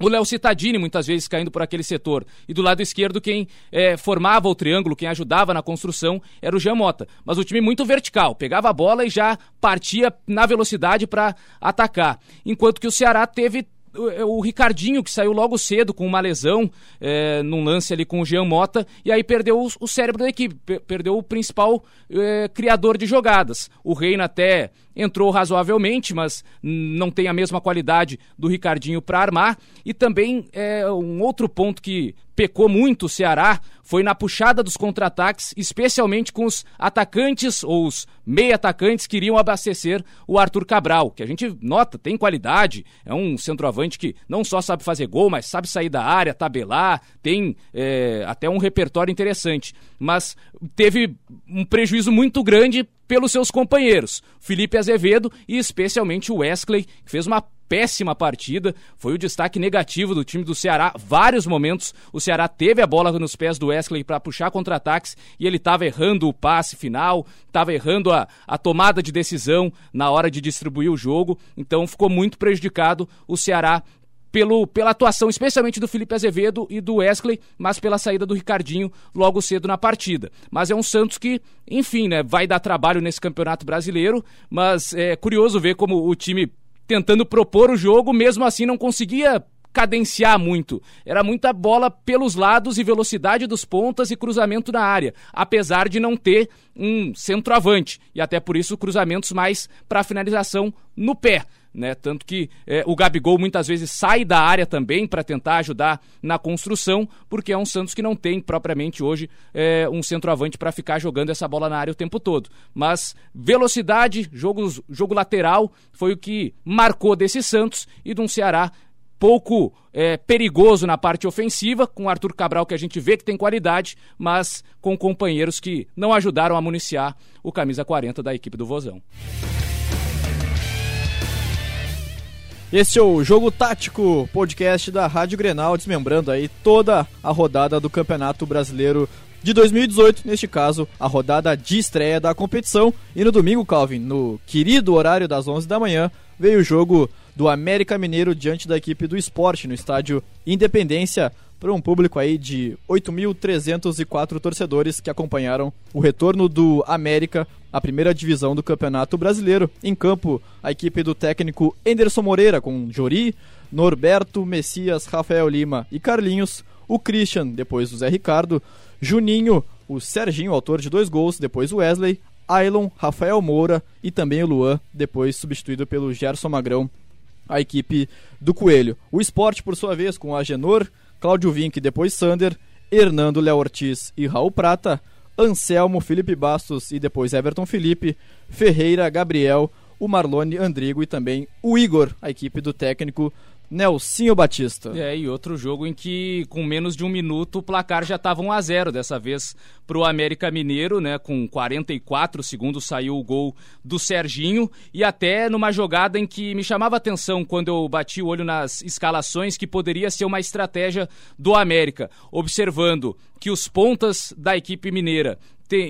o Léo Cittadini muitas vezes caindo por aquele setor. E do lado esquerdo, quem é, formava o triângulo, quem ajudava na construção, era o Jean Mota. Mas o time muito vertical, pegava a bola e já partia na velocidade para atacar. Enquanto que o Ceará teve o Ricardinho, que saiu logo cedo com uma lesão é, num lance ali com o Jean Mota, e aí perdeu o, o cérebro da equipe, perdeu o principal é, criador de jogadas. O Reina até entrou razoavelmente, mas não tem a mesma qualidade do Ricardinho para armar. E também é, um outro ponto que pecou muito o Ceará foi na puxada dos contra-ataques, especialmente com os atacantes ou os meia-atacantes que iriam abastecer o Arthur Cabral, que a gente nota, tem qualidade, é um centroavante que não só sabe fazer gol, mas sabe sair da área, tabelar, tem é, até um repertório interessante. Mas teve um prejuízo muito grande pelos seus companheiros, Felipe Azevedo e especialmente o Wesley, que fez uma péssima partida, foi o destaque negativo do time do Ceará. Vários momentos o Ceará teve a bola nos pés do Wesley para puxar contra-ataques e ele estava errando o passe final, estava errando a, a tomada de decisão na hora de distribuir o jogo, então ficou muito prejudicado o Ceará pelo, pela atuação, especialmente do Felipe Azevedo e do Wesley, mas pela saída do Ricardinho logo cedo na partida. Mas é um Santos que, enfim, né, vai dar trabalho nesse campeonato brasileiro, mas é curioso ver como o time tentando propor o jogo, mesmo assim não conseguia cadenciar muito. Era muita bola pelos lados e velocidade dos pontas e cruzamento na área, apesar de não ter um centroavante. E até por isso cruzamentos mais para finalização no pé né? Tanto que é, o Gabigol muitas vezes sai da área também para tentar ajudar na construção, porque é um Santos que não tem propriamente hoje é, um centroavante para ficar jogando essa bola na área o tempo todo. Mas velocidade, jogo, jogo lateral foi o que marcou desse Santos e de um Ceará pouco é, perigoso na parte ofensiva, com Arthur Cabral que a gente vê que tem qualidade, mas com companheiros que não ajudaram a municiar o camisa 40 da equipe do Vozão. Este é o Jogo Tático, podcast da Rádio Grenal, desmembrando aí toda a rodada do Campeonato Brasileiro de 2018, neste caso, a rodada de estreia da competição. E no domingo, Calvin, no querido horário das 11 da manhã, veio o jogo do América Mineiro diante da equipe do esporte no estádio Independência para um público aí de 8.304 torcedores que acompanharam o retorno do América à primeira divisão do Campeonato Brasileiro. Em campo, a equipe do técnico Enderson Moreira com Jori, Norberto, Messias, Rafael Lima e Carlinhos, o Christian, depois o Zé Ricardo, Juninho, o Serginho, autor de dois gols, depois o Wesley, Ailon, Rafael Moura e também o Luan, depois substituído pelo Gerson Magrão, a equipe do Coelho. O esporte, por sua vez, com Agenor, Cláudio Vinck, depois Sander, Hernando Léo Ortiz e Raul Prata, Anselmo, Felipe Bastos e depois Everton Felipe, Ferreira, Gabriel, o Marlone Andrigo e também o Igor, a equipe do técnico Nelsinho Batista. É, e outro jogo em que com menos de um minuto o placar já estava 1 a 0 dessa vez para o América Mineiro, né? Com 44 segundos saiu o gol do Serginho e até numa jogada em que me chamava atenção quando eu bati o olho nas escalações que poderia ser uma estratégia do América, observando que os pontas da equipe mineira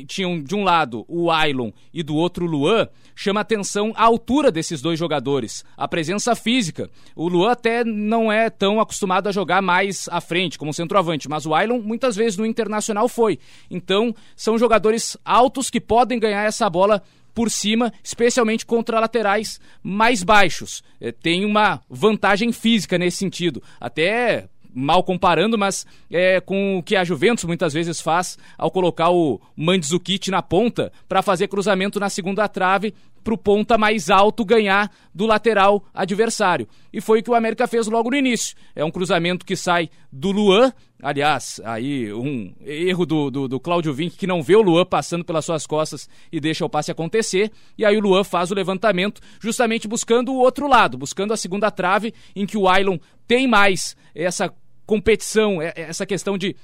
tinham de um lado o Ailon e do outro o Luan, chama atenção a altura desses dois jogadores, a presença física. O Luan até não é tão acostumado a jogar mais à frente, como centroavante, mas o Ailon muitas vezes no Internacional foi. Então, são jogadores altos que podem ganhar essa bola por cima, especialmente contra laterais mais baixos. É, tem uma vantagem física nesse sentido. Até mal comparando, mas é, com o que a Juventus muitas vezes faz ao colocar o Mandzukic na ponta para fazer cruzamento na segunda trave para o ponta mais alto ganhar do lateral adversário. E foi o que o América fez logo no início. É um cruzamento que sai do Luan, aliás, aí um erro do, do, do Cláudio Vinck que não vê o Luan passando pelas suas costas e deixa o passe acontecer. E aí o Luan faz o levantamento justamente buscando o outro lado, buscando a segunda trave em que o Ailon tem mais essa competição, é, é essa questão de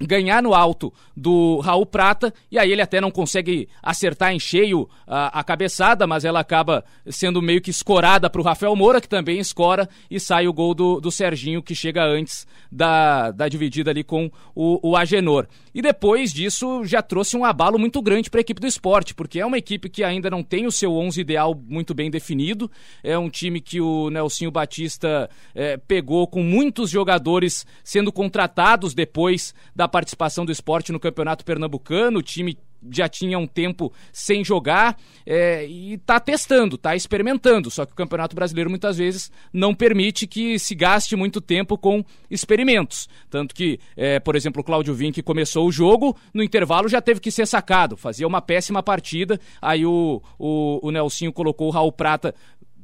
ganhar no alto do Raul Prata e aí ele até não consegue acertar em cheio a, a cabeçada, mas ela acaba sendo meio que escorada para o Rafael Moura, que também escora e sai o gol do, do Serginho, que chega antes da, da dividida ali com o, o Agenor. E depois disso já trouxe um abalo muito grande para a equipe do esporte, porque é uma equipe que ainda não tem o seu 11 ideal muito bem definido, é um time que o Nelsinho Batista é, pegou com muitos jogadores sendo contratados depois da da participação do esporte no Campeonato Pernambucano, o time já tinha um tempo sem jogar é, e está testando, está experimentando. Só que o Campeonato Brasileiro muitas vezes não permite que se gaste muito tempo com experimentos. Tanto que, é, por exemplo, o Cláudio Vinck começou o jogo, no intervalo já teve que ser sacado, fazia uma péssima partida. Aí o, o, o Nelsinho colocou o Raul Prata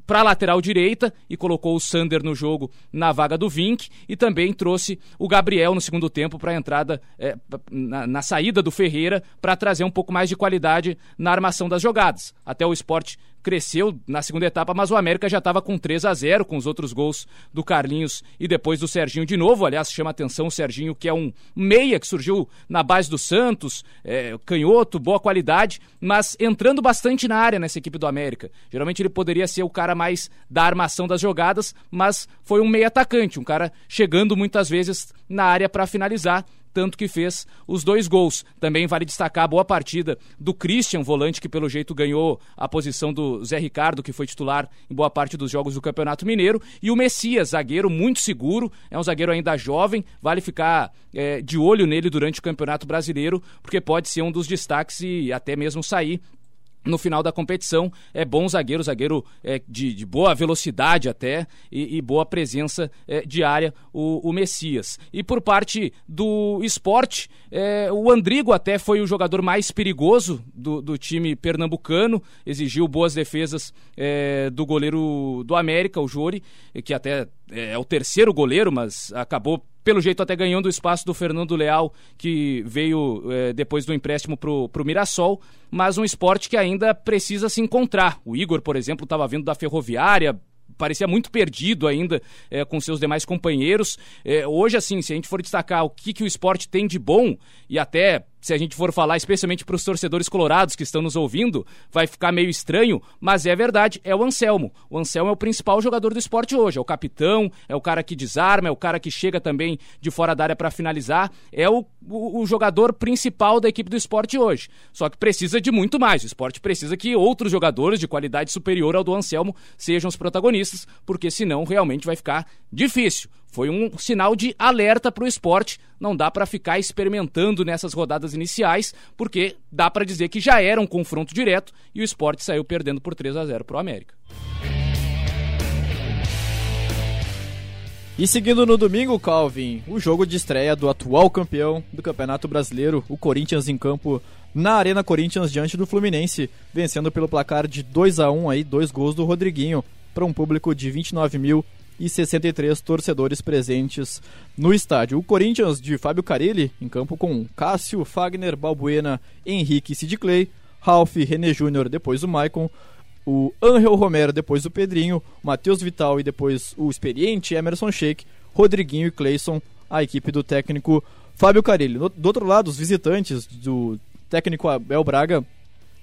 para lateral direita e colocou o Sander no jogo na vaga do Vink e também trouxe o Gabriel no segundo tempo para a entrada, é, na, na, saída do Ferreira, para trazer um pouco mais de qualidade na armação das jogadas. Até o esporte cresceu na segunda etapa, mas o América já estava com 3 a 0 com os outros gols do Carlinhos e depois do Serginho de novo. Aliás, chama atenção o Serginho, que é um meia que surgiu na base do Santos, é, canhoto, boa qualidade, mas entrando bastante na área nessa equipe do América. Geralmente ele poderia ser o cara mais da armação das jogadas, mas foi um meia atacante, um cara chegando muitas vezes na área para finalizar tanto que fez os dois gols. Também vale destacar a boa partida do Christian, volante que pelo jeito ganhou a posição do Zé Ricardo, que foi titular em boa parte dos jogos do Campeonato Mineiro, e o Messias, zagueiro muito seguro, é um zagueiro ainda jovem, vale ficar é, de olho nele durante o Campeonato Brasileiro, porque pode ser um dos destaques e até mesmo sair no final da competição. É bom zagueiro, zagueiro é, de, de, boa velocidade até e, e boa presença é, diária, o, o, Messias. E por parte do esporte, é, o Andrigo até foi o jogador mais perigoso do, do time pernambucano, exigiu boas defesas é, do goleiro do América, o Jori, que até é, é o terceiro goleiro, mas acabou pelo jeito até ganhando o espaço do Fernando Leal, que veio é, depois do empréstimo para o Mirassol, mas um esporte que ainda precisa se encontrar. O Igor, por exemplo, estava vindo da Ferroviária, parecia muito perdido ainda é, com seus demais companheiros. É, hoje, assim, se a gente for destacar o que, que o esporte tem de bom, e até se a gente for falar especialmente para os torcedores colorados que estão nos ouvindo, vai ficar meio estranho, mas é verdade, é o Anselmo. O Anselmo é o principal jogador do esporte hoje, é o capitão, é o cara que desarma, é o cara que chega também de fora da área para finalizar, é o, o, o, jogador principal da equipe do esporte hoje. Só que precisa de muito mais, o esporte precisa que outros jogadores de qualidade superior ao do Anselmo sejam os protagonistas, porque senão realmente vai ficar difícil foi um sinal de alerta para o esporte. Não dá para ficar experimentando nessas rodadas iniciais, porque dá para dizer que já era um confronto direto e o esporte saiu perdendo por 3 a 0 para o América. E seguindo no domingo, Calvin, o jogo de estreia do atual campeão do Campeonato Brasileiro, o Corinthians em campo na Arena Corinthians diante do Fluminense, vencendo pelo placar de 2 a 1 aí, dois gols do Rodriguinho, para um público de 29 mil e 63 torcedores presentes no estádio. O Corinthians de Fábio Carilli, em campo com Cássio, Fagner, Balbuena, Henrique Sid Clay, Ralph, René Júnior, depois o Maicon, o Angel Romero, depois o Pedrinho, Matheus Vital e depois o experiente Emerson Sheik, Rodriguinho e Cleison, a equipe do técnico Fábio Carilli. Do outro lado, os visitantes do técnico Abel Braga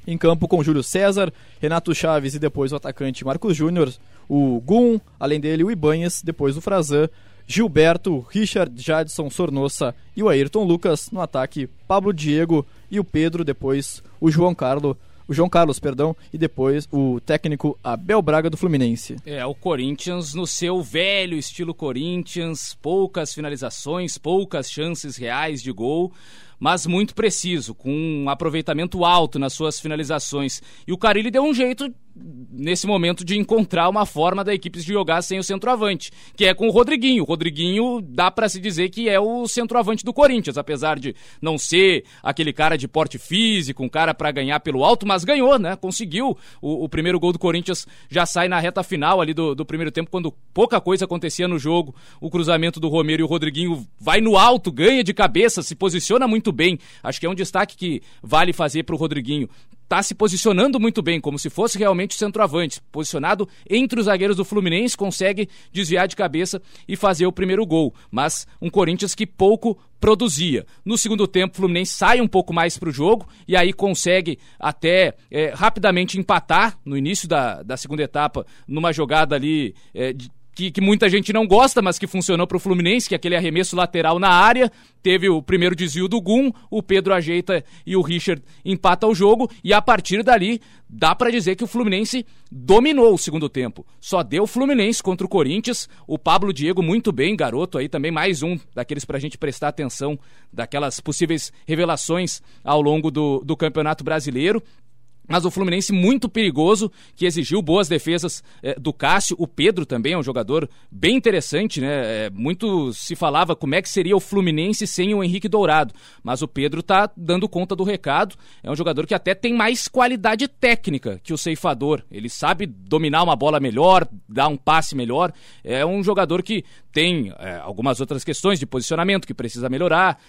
em campo com Júlio César, Renato Chaves e depois o atacante Marcos Júnior, o Gum, além dele o Ibanhes, depois o Frazan, Gilberto, Richard, Jadson, Sornossa e o Ayrton Lucas no ataque, Pablo Diego e o Pedro, depois o João Carlos o João Carlos, perdão, e depois o técnico Abel Braga do Fluminense. É, o Corinthians no seu velho estilo Corinthians, poucas finalizações, poucas chances reais de gol mas muito preciso, com um aproveitamento alto nas suas finalizações. E o Carilli deu um jeito nesse momento de encontrar uma forma da equipe de jogar sem o centroavante, que é com o Rodriguinho. O Rodriguinho dá para se dizer que é o centroavante do Corinthians, apesar de não ser aquele cara de porte físico, um cara para ganhar pelo alto, mas ganhou, né? Conseguiu. O, o, primeiro gol do Corinthians já sai na reta final ali do, do primeiro tempo, quando pouca coisa acontecia no jogo. O cruzamento do Romero e o Rodriguinho vai no alto, ganha de cabeça, se posiciona muito bem. Acho que é um destaque que vale fazer para o Rodriguinho. Está se posicionando muito bem, como se fosse realmente centroavante. Posicionado entre os zagueiros do Fluminense, consegue desviar de cabeça e fazer o primeiro gol. Mas um Corinthians que pouco produzia. No segundo tempo, o Fluminense sai um pouco mais para o jogo e aí consegue até é, rapidamente empatar no início da, da segunda etapa, numa jogada ali é, de que, que, muita gente não gosta, mas que funcionou para o Fluminense, que é aquele arremesso lateral na área. Teve o primeiro desvio do Gum, o Pedro ajeita e o Richard empata o jogo. E a partir dali, dá para dizer que o Fluminense dominou o segundo tempo. Só deu o Fluminense contra o Corinthians. O Pablo Diego, muito bem, garoto aí também, mais um daqueles para a gente prestar atenção, daquelas possíveis revelações ao longo do, do Campeonato Brasileiro. Mas o Fluminense muito perigoso, que exigiu boas defesas é, do Cássio. O Pedro também é um jogador bem interessante, né? É, muito se falava como é que seria o Fluminense sem o Henrique Dourado. Mas o Pedro tá dando conta do recado. É um jogador que até tem mais qualidade técnica que o ceifador. Ele sabe dominar uma bola melhor, dar um passe melhor. É um jogador que tem é, algumas outras questões de posicionamento que precisa melhorar.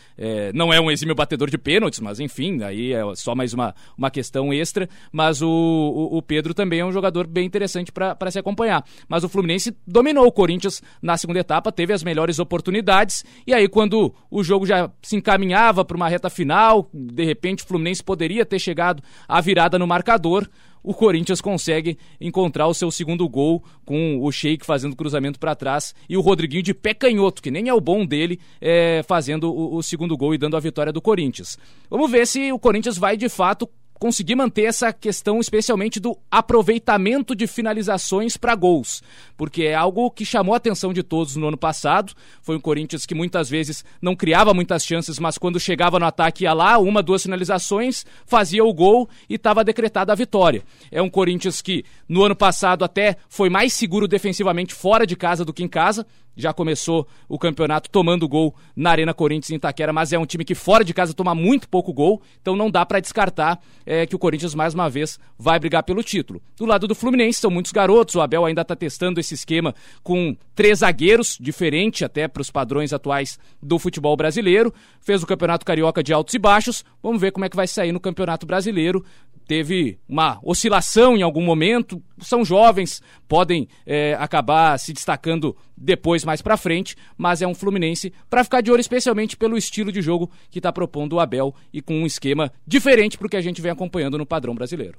Não é um exímio batedor de pênaltis, mas enfim, aí é só mais uma, uma questão extra mas o, o, o Pedro também é um jogador bem interessante para se acompanhar. Mas o Fluminense dominou o Corinthians na segunda etapa, teve as melhores oportunidades, e aí quando o jogo já se encaminhava para uma reta final, de repente o Fluminense poderia ter chegado à virada no marcador, o Corinthians consegue encontrar o seu segundo gol com o Sheik fazendo cruzamento para trás e o Rodriguinho de pé canhoto, que nem é o bom dele, é, fazendo o, o, segundo gol e dando a vitória do Corinthians. Vamos ver se o Corinthians vai de fato conseguir manter essa questão, especialmente do aproveitamento de finalizações para gols, porque é algo que chamou a atenção de todos no ano passado. Foi um Corinthians que muitas vezes não criava muitas chances, mas quando chegava no ataque ia lá, uma, duas finalizações, fazia o gol e estava decretada a vitória. É um Corinthians que no ano passado até foi mais seguro defensivamente fora de casa do que em casa, já começou o campeonato tomando gol na Arena Corinthians em Itaquera, mas é um time que fora de casa toma muito pouco gol, então não dá para descartar é, que o Corinthians mais uma vez vai brigar pelo título. Do lado do Fluminense são muitos garotos, o Abel ainda está testando esse esquema com três zagueiros, diferente até para os padrões atuais do futebol brasileiro. Fez o Campeonato Carioca de altos e baixos, vamos ver como é que vai sair no Campeonato Brasileiro teve uma oscilação em algum momento, são jovens, podem é, acabar se destacando depois mais para frente, mas é um Fluminense para ficar de olho especialmente pelo estilo de jogo que está propondo o Abel e com um esquema diferente para o que a gente vem acompanhando no padrão brasileiro.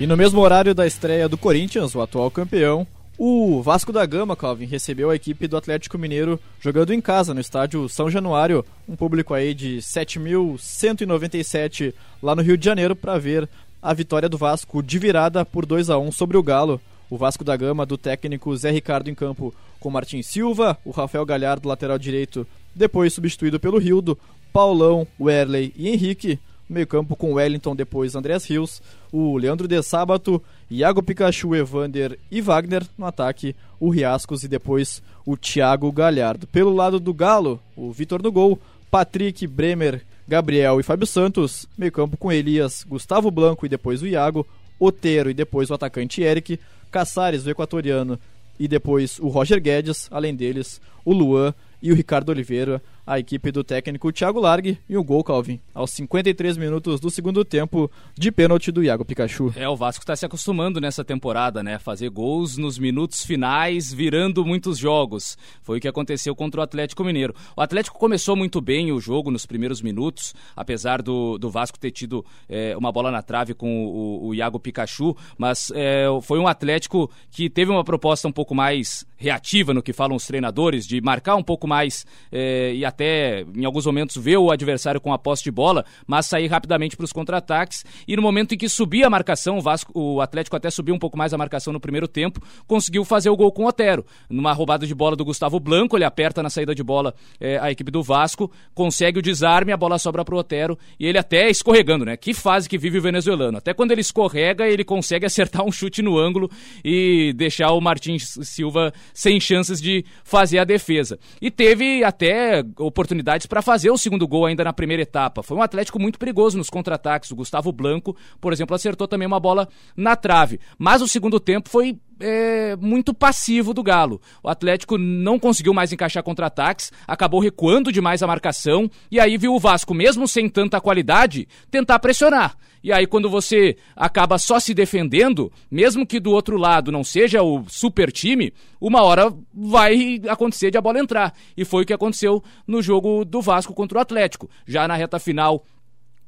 E no mesmo horário da estreia do Corinthians, o atual campeão, o Vasco da Gama, Calvin, recebeu a equipe do Atlético Mineiro jogando em casa no estádio São Januário, um público aí de 7.197 lá no Rio de Janeiro para ver a vitória do Vasco de virada por 2 a 1 sobre o Galo. O Vasco da Gama do técnico Zé Ricardo em campo com Martin Silva, o Rafael Galhardo lateral direito, depois substituído pelo Rildo, Paulão, Werley e Henrique meio campo com Wellington, depois Andreas Rios, o Leandro de Sábato, Iago Pikachu, Evander e Wagner. No ataque, o Riascos e depois o Thiago Galhardo. Pelo lado do Galo, o Vitor no gol, Patrick, Bremer, Gabriel e Fábio Santos. Meio campo com Elias, Gustavo Blanco e depois o Iago, Otero e depois o atacante Eric, Caçares, o equatoriano, e depois o Roger Guedes, além deles o Luan e o Ricardo Oliveira, a equipe do técnico Thiago Largue e o gol, Calvin, aos 53 minutos do segundo tempo de pênalti do Iago Pikachu. É, o Vasco está se acostumando nessa temporada, né? Fazer gols nos minutos finais, virando muitos jogos. Foi o que aconteceu contra o Atlético Mineiro. O Atlético começou muito bem o jogo nos primeiros minutos, apesar do, do Vasco ter tido é, uma bola na trave com o, o Iago Pikachu, mas é, foi um Atlético que teve uma proposta um pouco mais reativa no que falam os treinadores, de marcar um pouco mais é, e em alguns momentos ver o adversário com a posse de bola, mas sair rapidamente para os contra-ataques. E no momento em que subia a marcação, o, Vasco, o Atlético até subiu um pouco mais a marcação no primeiro tempo, conseguiu fazer o gol com o Otero. Numa roubada de bola do Gustavo Blanco, ele aperta na saída de bola é, a equipe do Vasco, consegue o desarme, a bola sobra para o Otero e ele até escorregando, né? Que fase que vive o venezuelano. Até quando ele escorrega, ele consegue <laughs> acertar um chute no ângulo e deixar o Martins Silva sem chances de fazer a defesa. E teve até oportunidades para fazer o segundo gol ainda na primeira etapa. Foi um Atlético muito perigoso nos contra-ataques. O Gustavo Blanco, por exemplo, acertou também uma bola na trave. Mas o segundo tempo foi é, muito passivo do Galo. O Atlético não conseguiu mais encaixar contra-ataques, acabou recuando demais a marcação e aí viu o Vasco, mesmo sem tanta qualidade, tentar pressionar. E aí, quando você acaba só se defendendo, mesmo que do outro lado não seja o super time, uma hora vai acontecer de a bola entrar. E foi o que aconteceu no jogo do Vasco contra o Atlético. Já na reta final,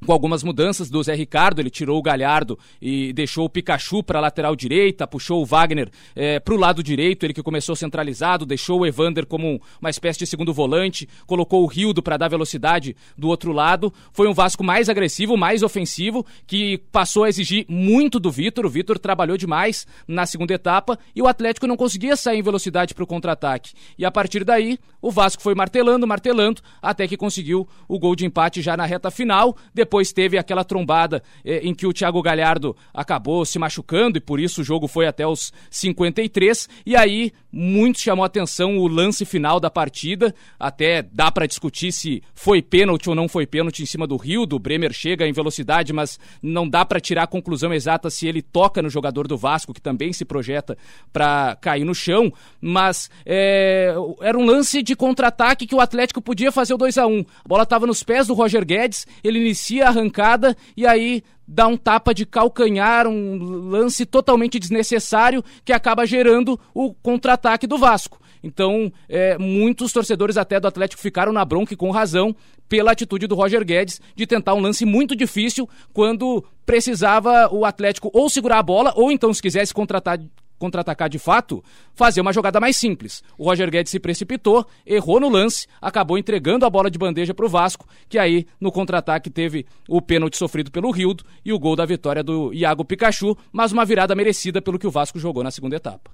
com algumas mudanças do Zé Ricardo, ele tirou o Galhardo e deixou o Pikachu para a lateral direita, puxou o Wagner é, para o lado direito, ele que começou centralizado, deixou o Evander como uma espécie de segundo volante, colocou o Rildo para dar velocidade do outro lado. Foi um Vasco mais agressivo, mais ofensivo, que passou a exigir muito do Vitor. O Vitor trabalhou demais na segunda etapa e o Atlético não conseguia sair em velocidade para o contra-ataque. E a partir daí, o Vasco foi martelando, martelando, até que conseguiu o gol de empate já na reta final. Depois teve aquela trombada eh, em que o Thiago Galhardo acabou se machucando e por isso o jogo foi até os 53. E aí, muito chamou atenção o lance final da partida. Até dá para discutir se foi pênalti ou não foi pênalti em cima do Rio. Do Bremer chega em velocidade, mas não dá para tirar a conclusão exata se ele toca no jogador do Vasco, que também se projeta para cair no chão. Mas é, era um lance de contra-ataque que o Atlético podia fazer o 2 a 1 A bola estava nos pés do Roger Guedes, ele inicia a arrancada e aí dá um tapa de calcanhar, um lance totalmente desnecessário que acaba gerando o contra-ataque do Vasco. Então, é, muitos torcedores até do Atlético ficaram na bronca com razão pela atitude do Roger Guedes de tentar um lance muito difícil quando precisava o Atlético ou segurar a bola ou então se quisesse contratar contra-atacar de fato, fazer uma jogada mais simples. O Roger Guedes se precipitou, errou no lance, acabou entregando a bola de bandeja para o Vasco, que aí no contra-ataque teve o pênalti sofrido pelo Rildo e o gol da vitória do Iago Pikachu, mas uma virada merecida pelo que o Vasco jogou na segunda etapa.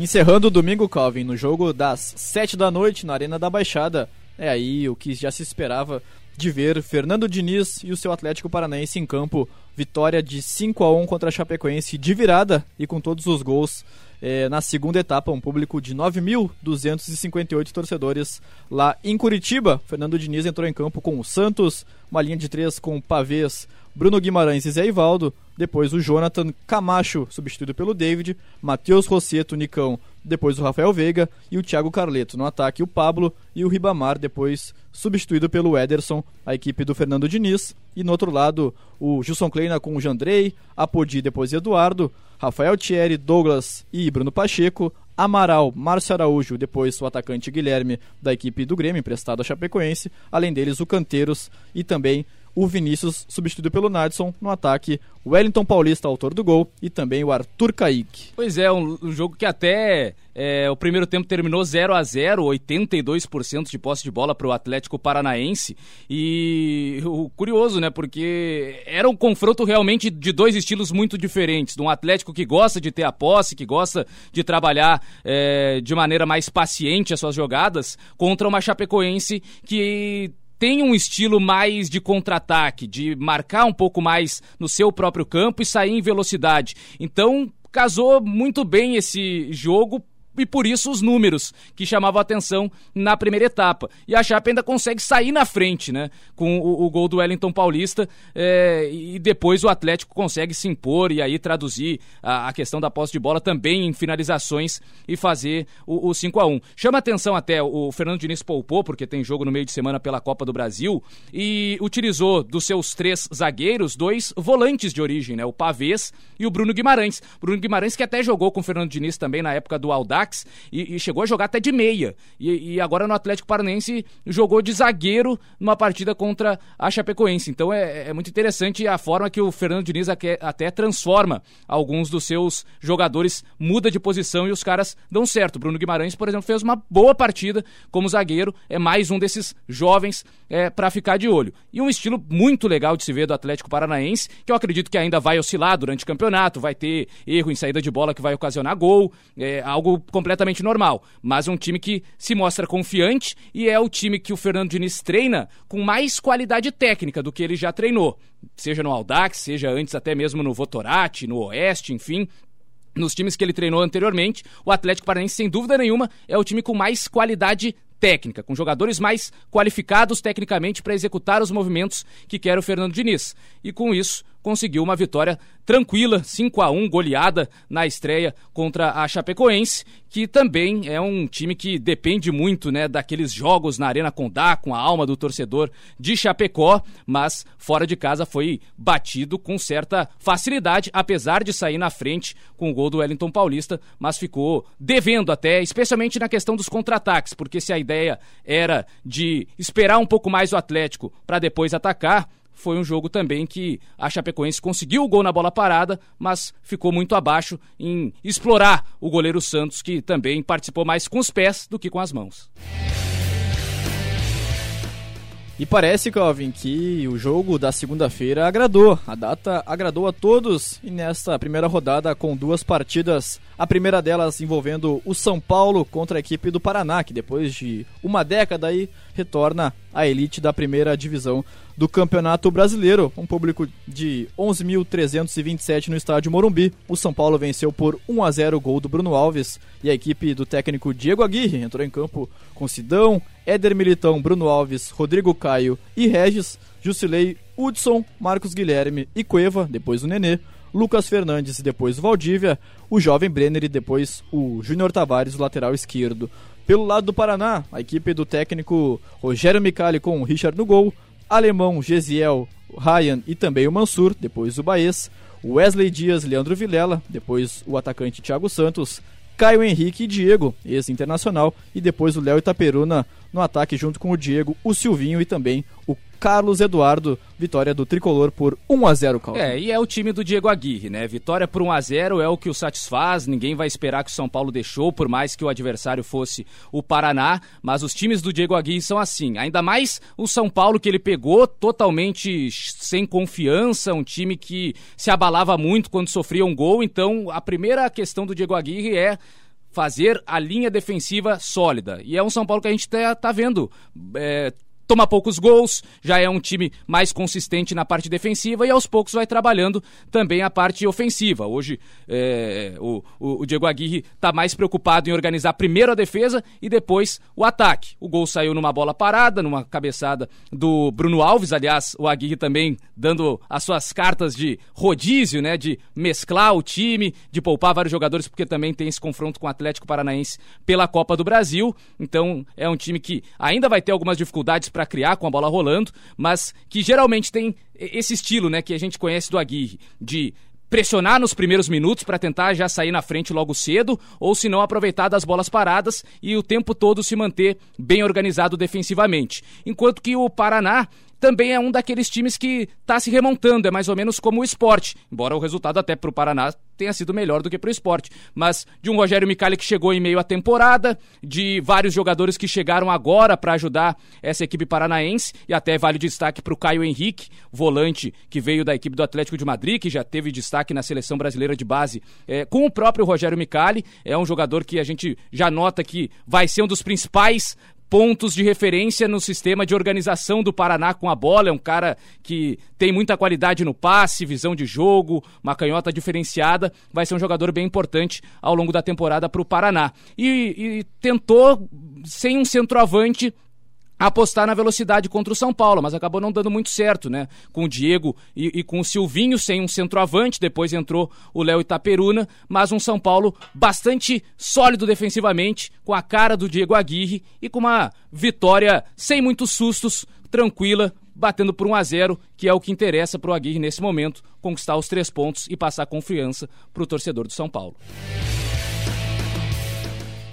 Encerrando o domingo, Calvin, no jogo das 7 da noite na Arena da Baixada. É aí o que já se esperava de ver Fernando Diniz e o seu Atlético Paranaense em campo. Vitória de 5 a 1 contra a Chapecoense de virada e com todos os gols é, na segunda etapa, um público de 9.258 torcedores lá em Curitiba. Fernando Diniz entrou em campo com o Santos, uma linha de três com Pavês, Bruno Guimarães e Zé Ivaldo. Depois o Jonathan Camacho, substituído pelo David, Matheus Rosseto, Nicão, depois o Rafael Veiga e o Thiago Carleto. No ataque, o Pablo e o Ribamar, depois substituído pelo Ederson, a equipe do Fernando Diniz. E no outro lado, o Gilson Kleina com o Jandrei, Apodi, depois Eduardo, Rafael Thierry, Douglas e Bruno Pacheco, Amaral, Márcio Araújo, depois o atacante Guilherme da equipe do Grêmio, emprestado a Chapecoense, além deles o Canteiros e também o Vinícius substituído pelo Nadson no ataque, o Wellington Paulista, autor do gol, e também o Arthur Kaique. Pois é, um, um jogo que até é, o primeiro tempo terminou 0 a 0 82% de posse de bola para o Atlético Paranaense. E o curioso, né? Porque era um confronto realmente de dois estilos muito diferentes. De um Atlético que gosta de ter a posse, que gosta de trabalhar é, de maneira mais paciente as suas jogadas, contra uma Chapecoense que tem um estilo mais de contra-ataque, de marcar um pouco mais no seu próprio campo e sair em velocidade. Então, casou muito bem esse jogo e por isso os números que chamavam a atenção na primeira etapa. E a Chape ainda consegue sair na frente, né? Com o, o gol do Wellington Paulista é, e depois o Atlético consegue se impor e aí traduzir a, a questão da posse de bola também em finalizações e fazer o, o 5 a 1 Chama atenção até, o Fernando Diniz poupou, porque tem jogo no meio de semana pela Copa do Brasil, e utilizou dos seus três zagueiros, dois volantes de origem, né? O Pavês e o Bruno Guimarães. Bruno Guimarães que até jogou com o Fernando Diniz também na época do Aldax e, e chegou a jogar até de meia. E, e, agora no Atlético Paranense jogou de zagueiro numa partida contra a Chapecoense. Então é, é muito interessante a forma que o Fernando Diniz até, até transforma alguns dos seus jogadores, muda de posição e os caras dão certo. Bruno Guimarães, por exemplo, fez uma boa partida como zagueiro, é mais um desses jovens é, para ficar de olho. E um estilo muito legal de se ver do Atlético Paranaense, que eu acredito que ainda vai oscilar durante o campeonato, vai ter erro em saída de bola que vai ocasionar gol, é algo completamente normal. Mas um time que se mostra confiante e é o time que o Fernando Diniz treina com mais qualidade técnica do que ele já treinou. Seja no Aldax, seja antes até mesmo no Votorati, no Oeste, enfim nos times que ele treinou anteriormente, o Atlético Paranaense, sem dúvida nenhuma, é o time com mais qualidade técnica, com jogadores mais qualificados tecnicamente para executar os movimentos que quer o Fernando Diniz. E com isso, conseguiu uma vitória tranquila, 5 a 1 goleada na estreia contra a Chapecoense, que também é um time que depende muito, né, daqueles jogos na Arena Condá com a alma do torcedor de Chapecó, mas fora de casa foi batido com certa facilidade, apesar de sair na frente com o gol do Wellington Paulista, mas ficou devendo até, especialmente na questão dos contra-ataques, porque se a ideia era de esperar um pouco mais o Atlético para depois atacar, foi um jogo também que a Chapecoense conseguiu o gol na bola parada, mas ficou muito abaixo em explorar o goleiro Santos, que também participou mais com os pés do que com as mãos. E parece, Calvin, que o jogo da segunda-feira agradou. A data agradou a todos e nesta primeira rodada com duas partidas. A primeira delas envolvendo o São Paulo contra a equipe do Paraná, que depois de uma década aí retorna à elite da primeira divisão do Campeonato Brasileiro. Um público de 11.327 no estádio Morumbi. O São Paulo venceu por 1 a 0 o gol do Bruno Alves e a equipe do técnico Diego Aguirre entrou em campo com Sidão, Éder Militão, Bruno Alves, Rodrigo Caio e Regis, Jusilei, Hudson, Marcos Guilherme e Cueva, depois o Nenê, Lucas Fernandes e depois o Valdívia, o jovem Brenner e depois o Júnior Tavares, o lateral esquerdo. Pelo lado do Paraná, a equipe do técnico Rogério Micali com o Richard no gol, Alemão, Gesiel, Ryan e também o Mansur, depois o Baez, Wesley Dias, Leandro Vilela, depois o atacante Thiago Santos, Caio Henrique e Diego, ex-internacional, e depois o Léo Itaperuna no ataque junto com o Diego, o Silvinho e também o Carlos Eduardo, vitória do tricolor por 1 a 0 Calma. É, e é o time do Diego Aguirre, né? Vitória por 1 a 0 é o que o satisfaz, ninguém vai esperar que o São Paulo deixou, por mais que o adversário fosse o Paraná, mas os times do Diego Aguirre são assim, ainda mais o São Paulo que ele pegou totalmente sem confiança, um time que se abalava muito quando sofria um gol, então a primeira questão do Diego Aguirre é fazer a linha defensiva sólida. E é um São Paulo que a gente tá, tá vendo. É, toma poucos gols, já é um time mais consistente na parte defensiva e aos poucos vai trabalhando também a parte ofensiva. Hoje é, o, o, Diego Aguirre está mais preocupado em organizar primeiro a defesa e depois o ataque. O gol saiu numa bola parada, numa cabeçada do Bruno Alves, aliás, o Aguirre também dando as suas cartas de rodízio, né, de mesclar o time, de poupar vários jogadores, porque também tem esse confronto com o Atlético Paranaense pela Copa do Brasil. Então é um time que ainda vai ter algumas dificuldades para para criar com a bola rolando, mas que geralmente tem esse estilo, né, que a gente conhece do Aguirre, de pressionar nos primeiros minutos para tentar já sair na frente logo cedo, ou se não aproveitar das bolas paradas e o tempo todo se manter bem organizado defensivamente. Enquanto que o Paraná também é um daqueles times que está se remontando, é mais ou menos como o esporte, embora o resultado até para o Paraná tenha sido melhor do que para o esporte. Mas de um Rogério Micali que chegou em meio à temporada, de vários jogadores que chegaram agora para ajudar essa equipe paranaense, e até vale destaque para o Caio Henrique, volante que veio da equipe do Atlético de Madrid, que já teve destaque na seleção brasileira de base é, com o próprio Rogério Micali. É um jogador que a gente já nota que vai ser um dos principais pontos de referência no sistema de organização do Paraná com a bola. É um cara que tem muita qualidade no passe, visão de jogo, uma canhota diferenciada. Vai ser um jogador bem importante ao longo da temporada para o Paraná. E, e tentou, sem um centroavante, apostar na velocidade contra o São Paulo, mas acabou não dando muito certo, né? Com o Diego e, e, com o Silvinho sem um centroavante, depois entrou o Léo Itaperuna, mas um São Paulo bastante sólido defensivamente, com a cara do Diego Aguirre e com uma vitória sem muitos sustos, tranquila, batendo por 1 a 0 que é o que interessa para o Aguirre nesse momento, conquistar os três pontos e passar confiança para o torcedor do São Paulo.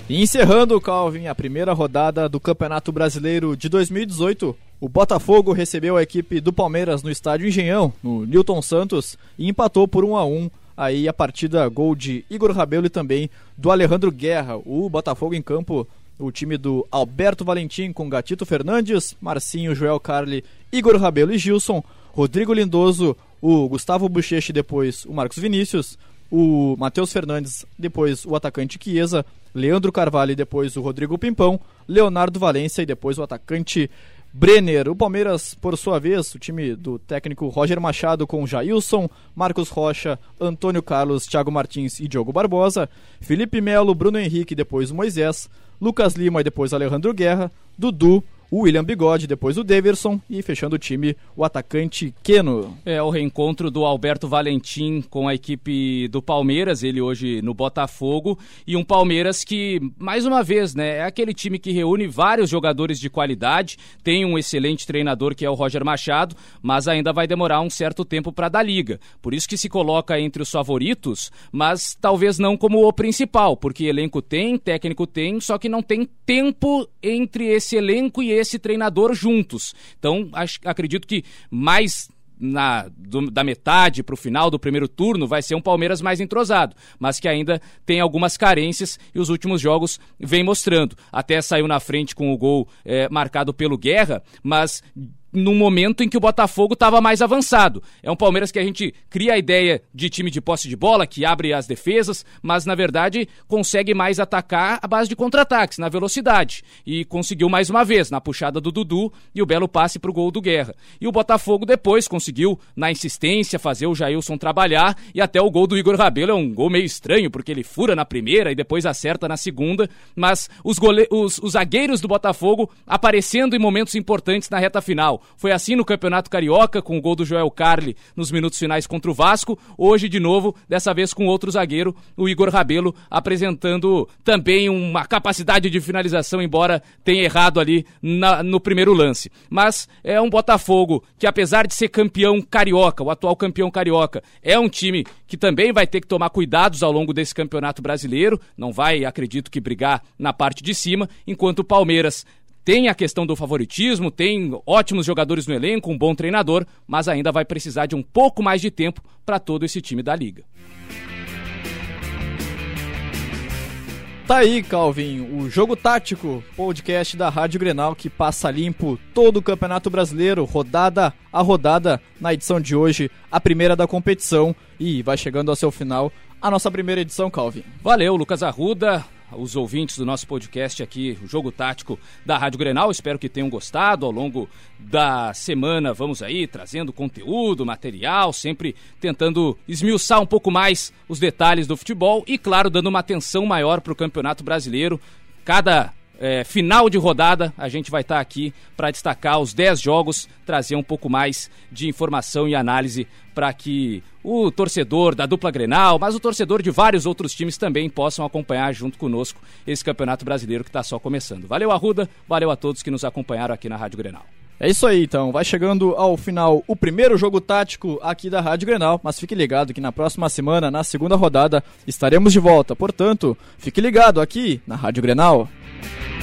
E encerrando, Calvin, a primeira rodada do Campeonato Brasileiro de 2018, o Botafogo recebeu a equipe do Palmeiras no estádio Engenhão, no Newton Santos, e empatou por 1 a 1 aí a partida gol de Igor Rabelo e também do Alejandro Guerra. O Botafogo em campo, o time do Alberto Valentim com Gatito Fernandes, Marcinho, Joel Carli, Igor Rabelo e Gilson, Rodrigo Lindoso, o Gustavo Bocheche depois o Marcos Vinícius, o Matheus Fernandes, depois o atacante Chiesa, Leandro Carvalho e depois o Rodrigo Pimpão, Leonardo Valência e depois o atacante Brenner. O Palmeiras, por sua vez, o time do técnico Roger Machado com Jailson, Marcos Rocha, Antônio Carlos, Thiago Martins e Diogo Barbosa, Felipe Melo, Bruno Henrique e depois Moisés, Lucas Lima e depois Alejandro Guerra, Dudu, o William Bigode, depois o Deverson e fechando o time o atacante Keno. É o reencontro do Alberto Valentim com a equipe do Palmeiras, ele hoje no Botafogo, e um Palmeiras que, mais uma vez, né, é aquele time que reúne vários jogadores de qualidade, tem um excelente treinador que é o Roger Machado, mas ainda vai demorar um certo tempo para dar liga. Por isso que se coloca entre os favoritos, mas talvez não como o principal, porque elenco tem, técnico tem, só que não tem tempo entre esse elenco e esse treinador juntos. Então, acho, acredito que mais na, do, da metade para o final do primeiro turno vai ser um Palmeiras mais entrosado, mas que ainda tem algumas carências e os últimos jogos vem mostrando. Até saiu na frente com o gol é, marcado pelo Guerra, mas num momento em que o Botafogo estava mais avançado. É um Palmeiras que a gente cria a ideia de time de posse de bola, que abre as defesas, mas na verdade consegue mais atacar a base de contra-ataques, na velocidade. E conseguiu mais uma vez, na puxada do Dudu e o belo passe para o gol do Guerra. E o Botafogo depois conseguiu, na insistência, fazer o Jailson trabalhar e até o gol do Igor Rabelo é um gol meio estranho, porque ele fura na primeira e depois acerta na segunda, mas os, gole... os, os zagueiros do Botafogo aparecendo em momentos importantes na reta final. Foi assim no Campeonato Carioca, com o gol do Joel Carli nos minutos finais contra o Vasco. Hoje, de novo, dessa vez com outro zagueiro, o Igor Rabelo, apresentando também uma capacidade de finalização, embora tenha errado ali na, no primeiro lance. Mas é um Botafogo que, apesar de ser campeão carioca, o atual campeão carioca, é um time que também vai ter que tomar cuidados ao longo desse campeonato brasileiro. Não vai, acredito que, brigar na parte de cima, enquanto o Palmeiras tem a questão do favoritismo, tem ótimos jogadores no elenco, um bom treinador, mas ainda vai precisar de um pouco mais de tempo para todo esse time da liga. Tá aí, Calvin, o Jogo Tático, podcast da Rádio Grenal que passa limpo todo o Campeonato Brasileiro, rodada a rodada, na edição de hoje, a primeira da competição e vai chegando ao seu final a nossa primeira edição, Calvin. Valeu, Lucas Arruda os ouvintes do nosso podcast aqui, o Jogo Tático da Rádio Grenal. Espero que tenham gostado ao longo da semana. Vamos aí trazendo conteúdo, material, sempre tentando esmiuçar um pouco mais os detalhes do futebol e, claro, dando uma atenção maior para o Campeonato Brasileiro. Cada é, final de rodada, a gente vai estar tá aqui para destacar os 10 jogos, trazer um pouco mais de informação e análise para que o torcedor da dupla Grenal, mas o torcedor de vários outros times também possam acompanhar junto conosco esse Campeonato Brasileiro que está só começando. Valeu, Arruda, valeu a todos que nos acompanharam aqui na Rádio Grenal. É isso aí, então. Vai chegando ao final o primeiro jogo tático aqui da Rádio Grenal, mas fique ligado que na próxima semana, na segunda rodada, estaremos de volta. Portanto, fique ligado aqui na Rádio Grenal. Thank you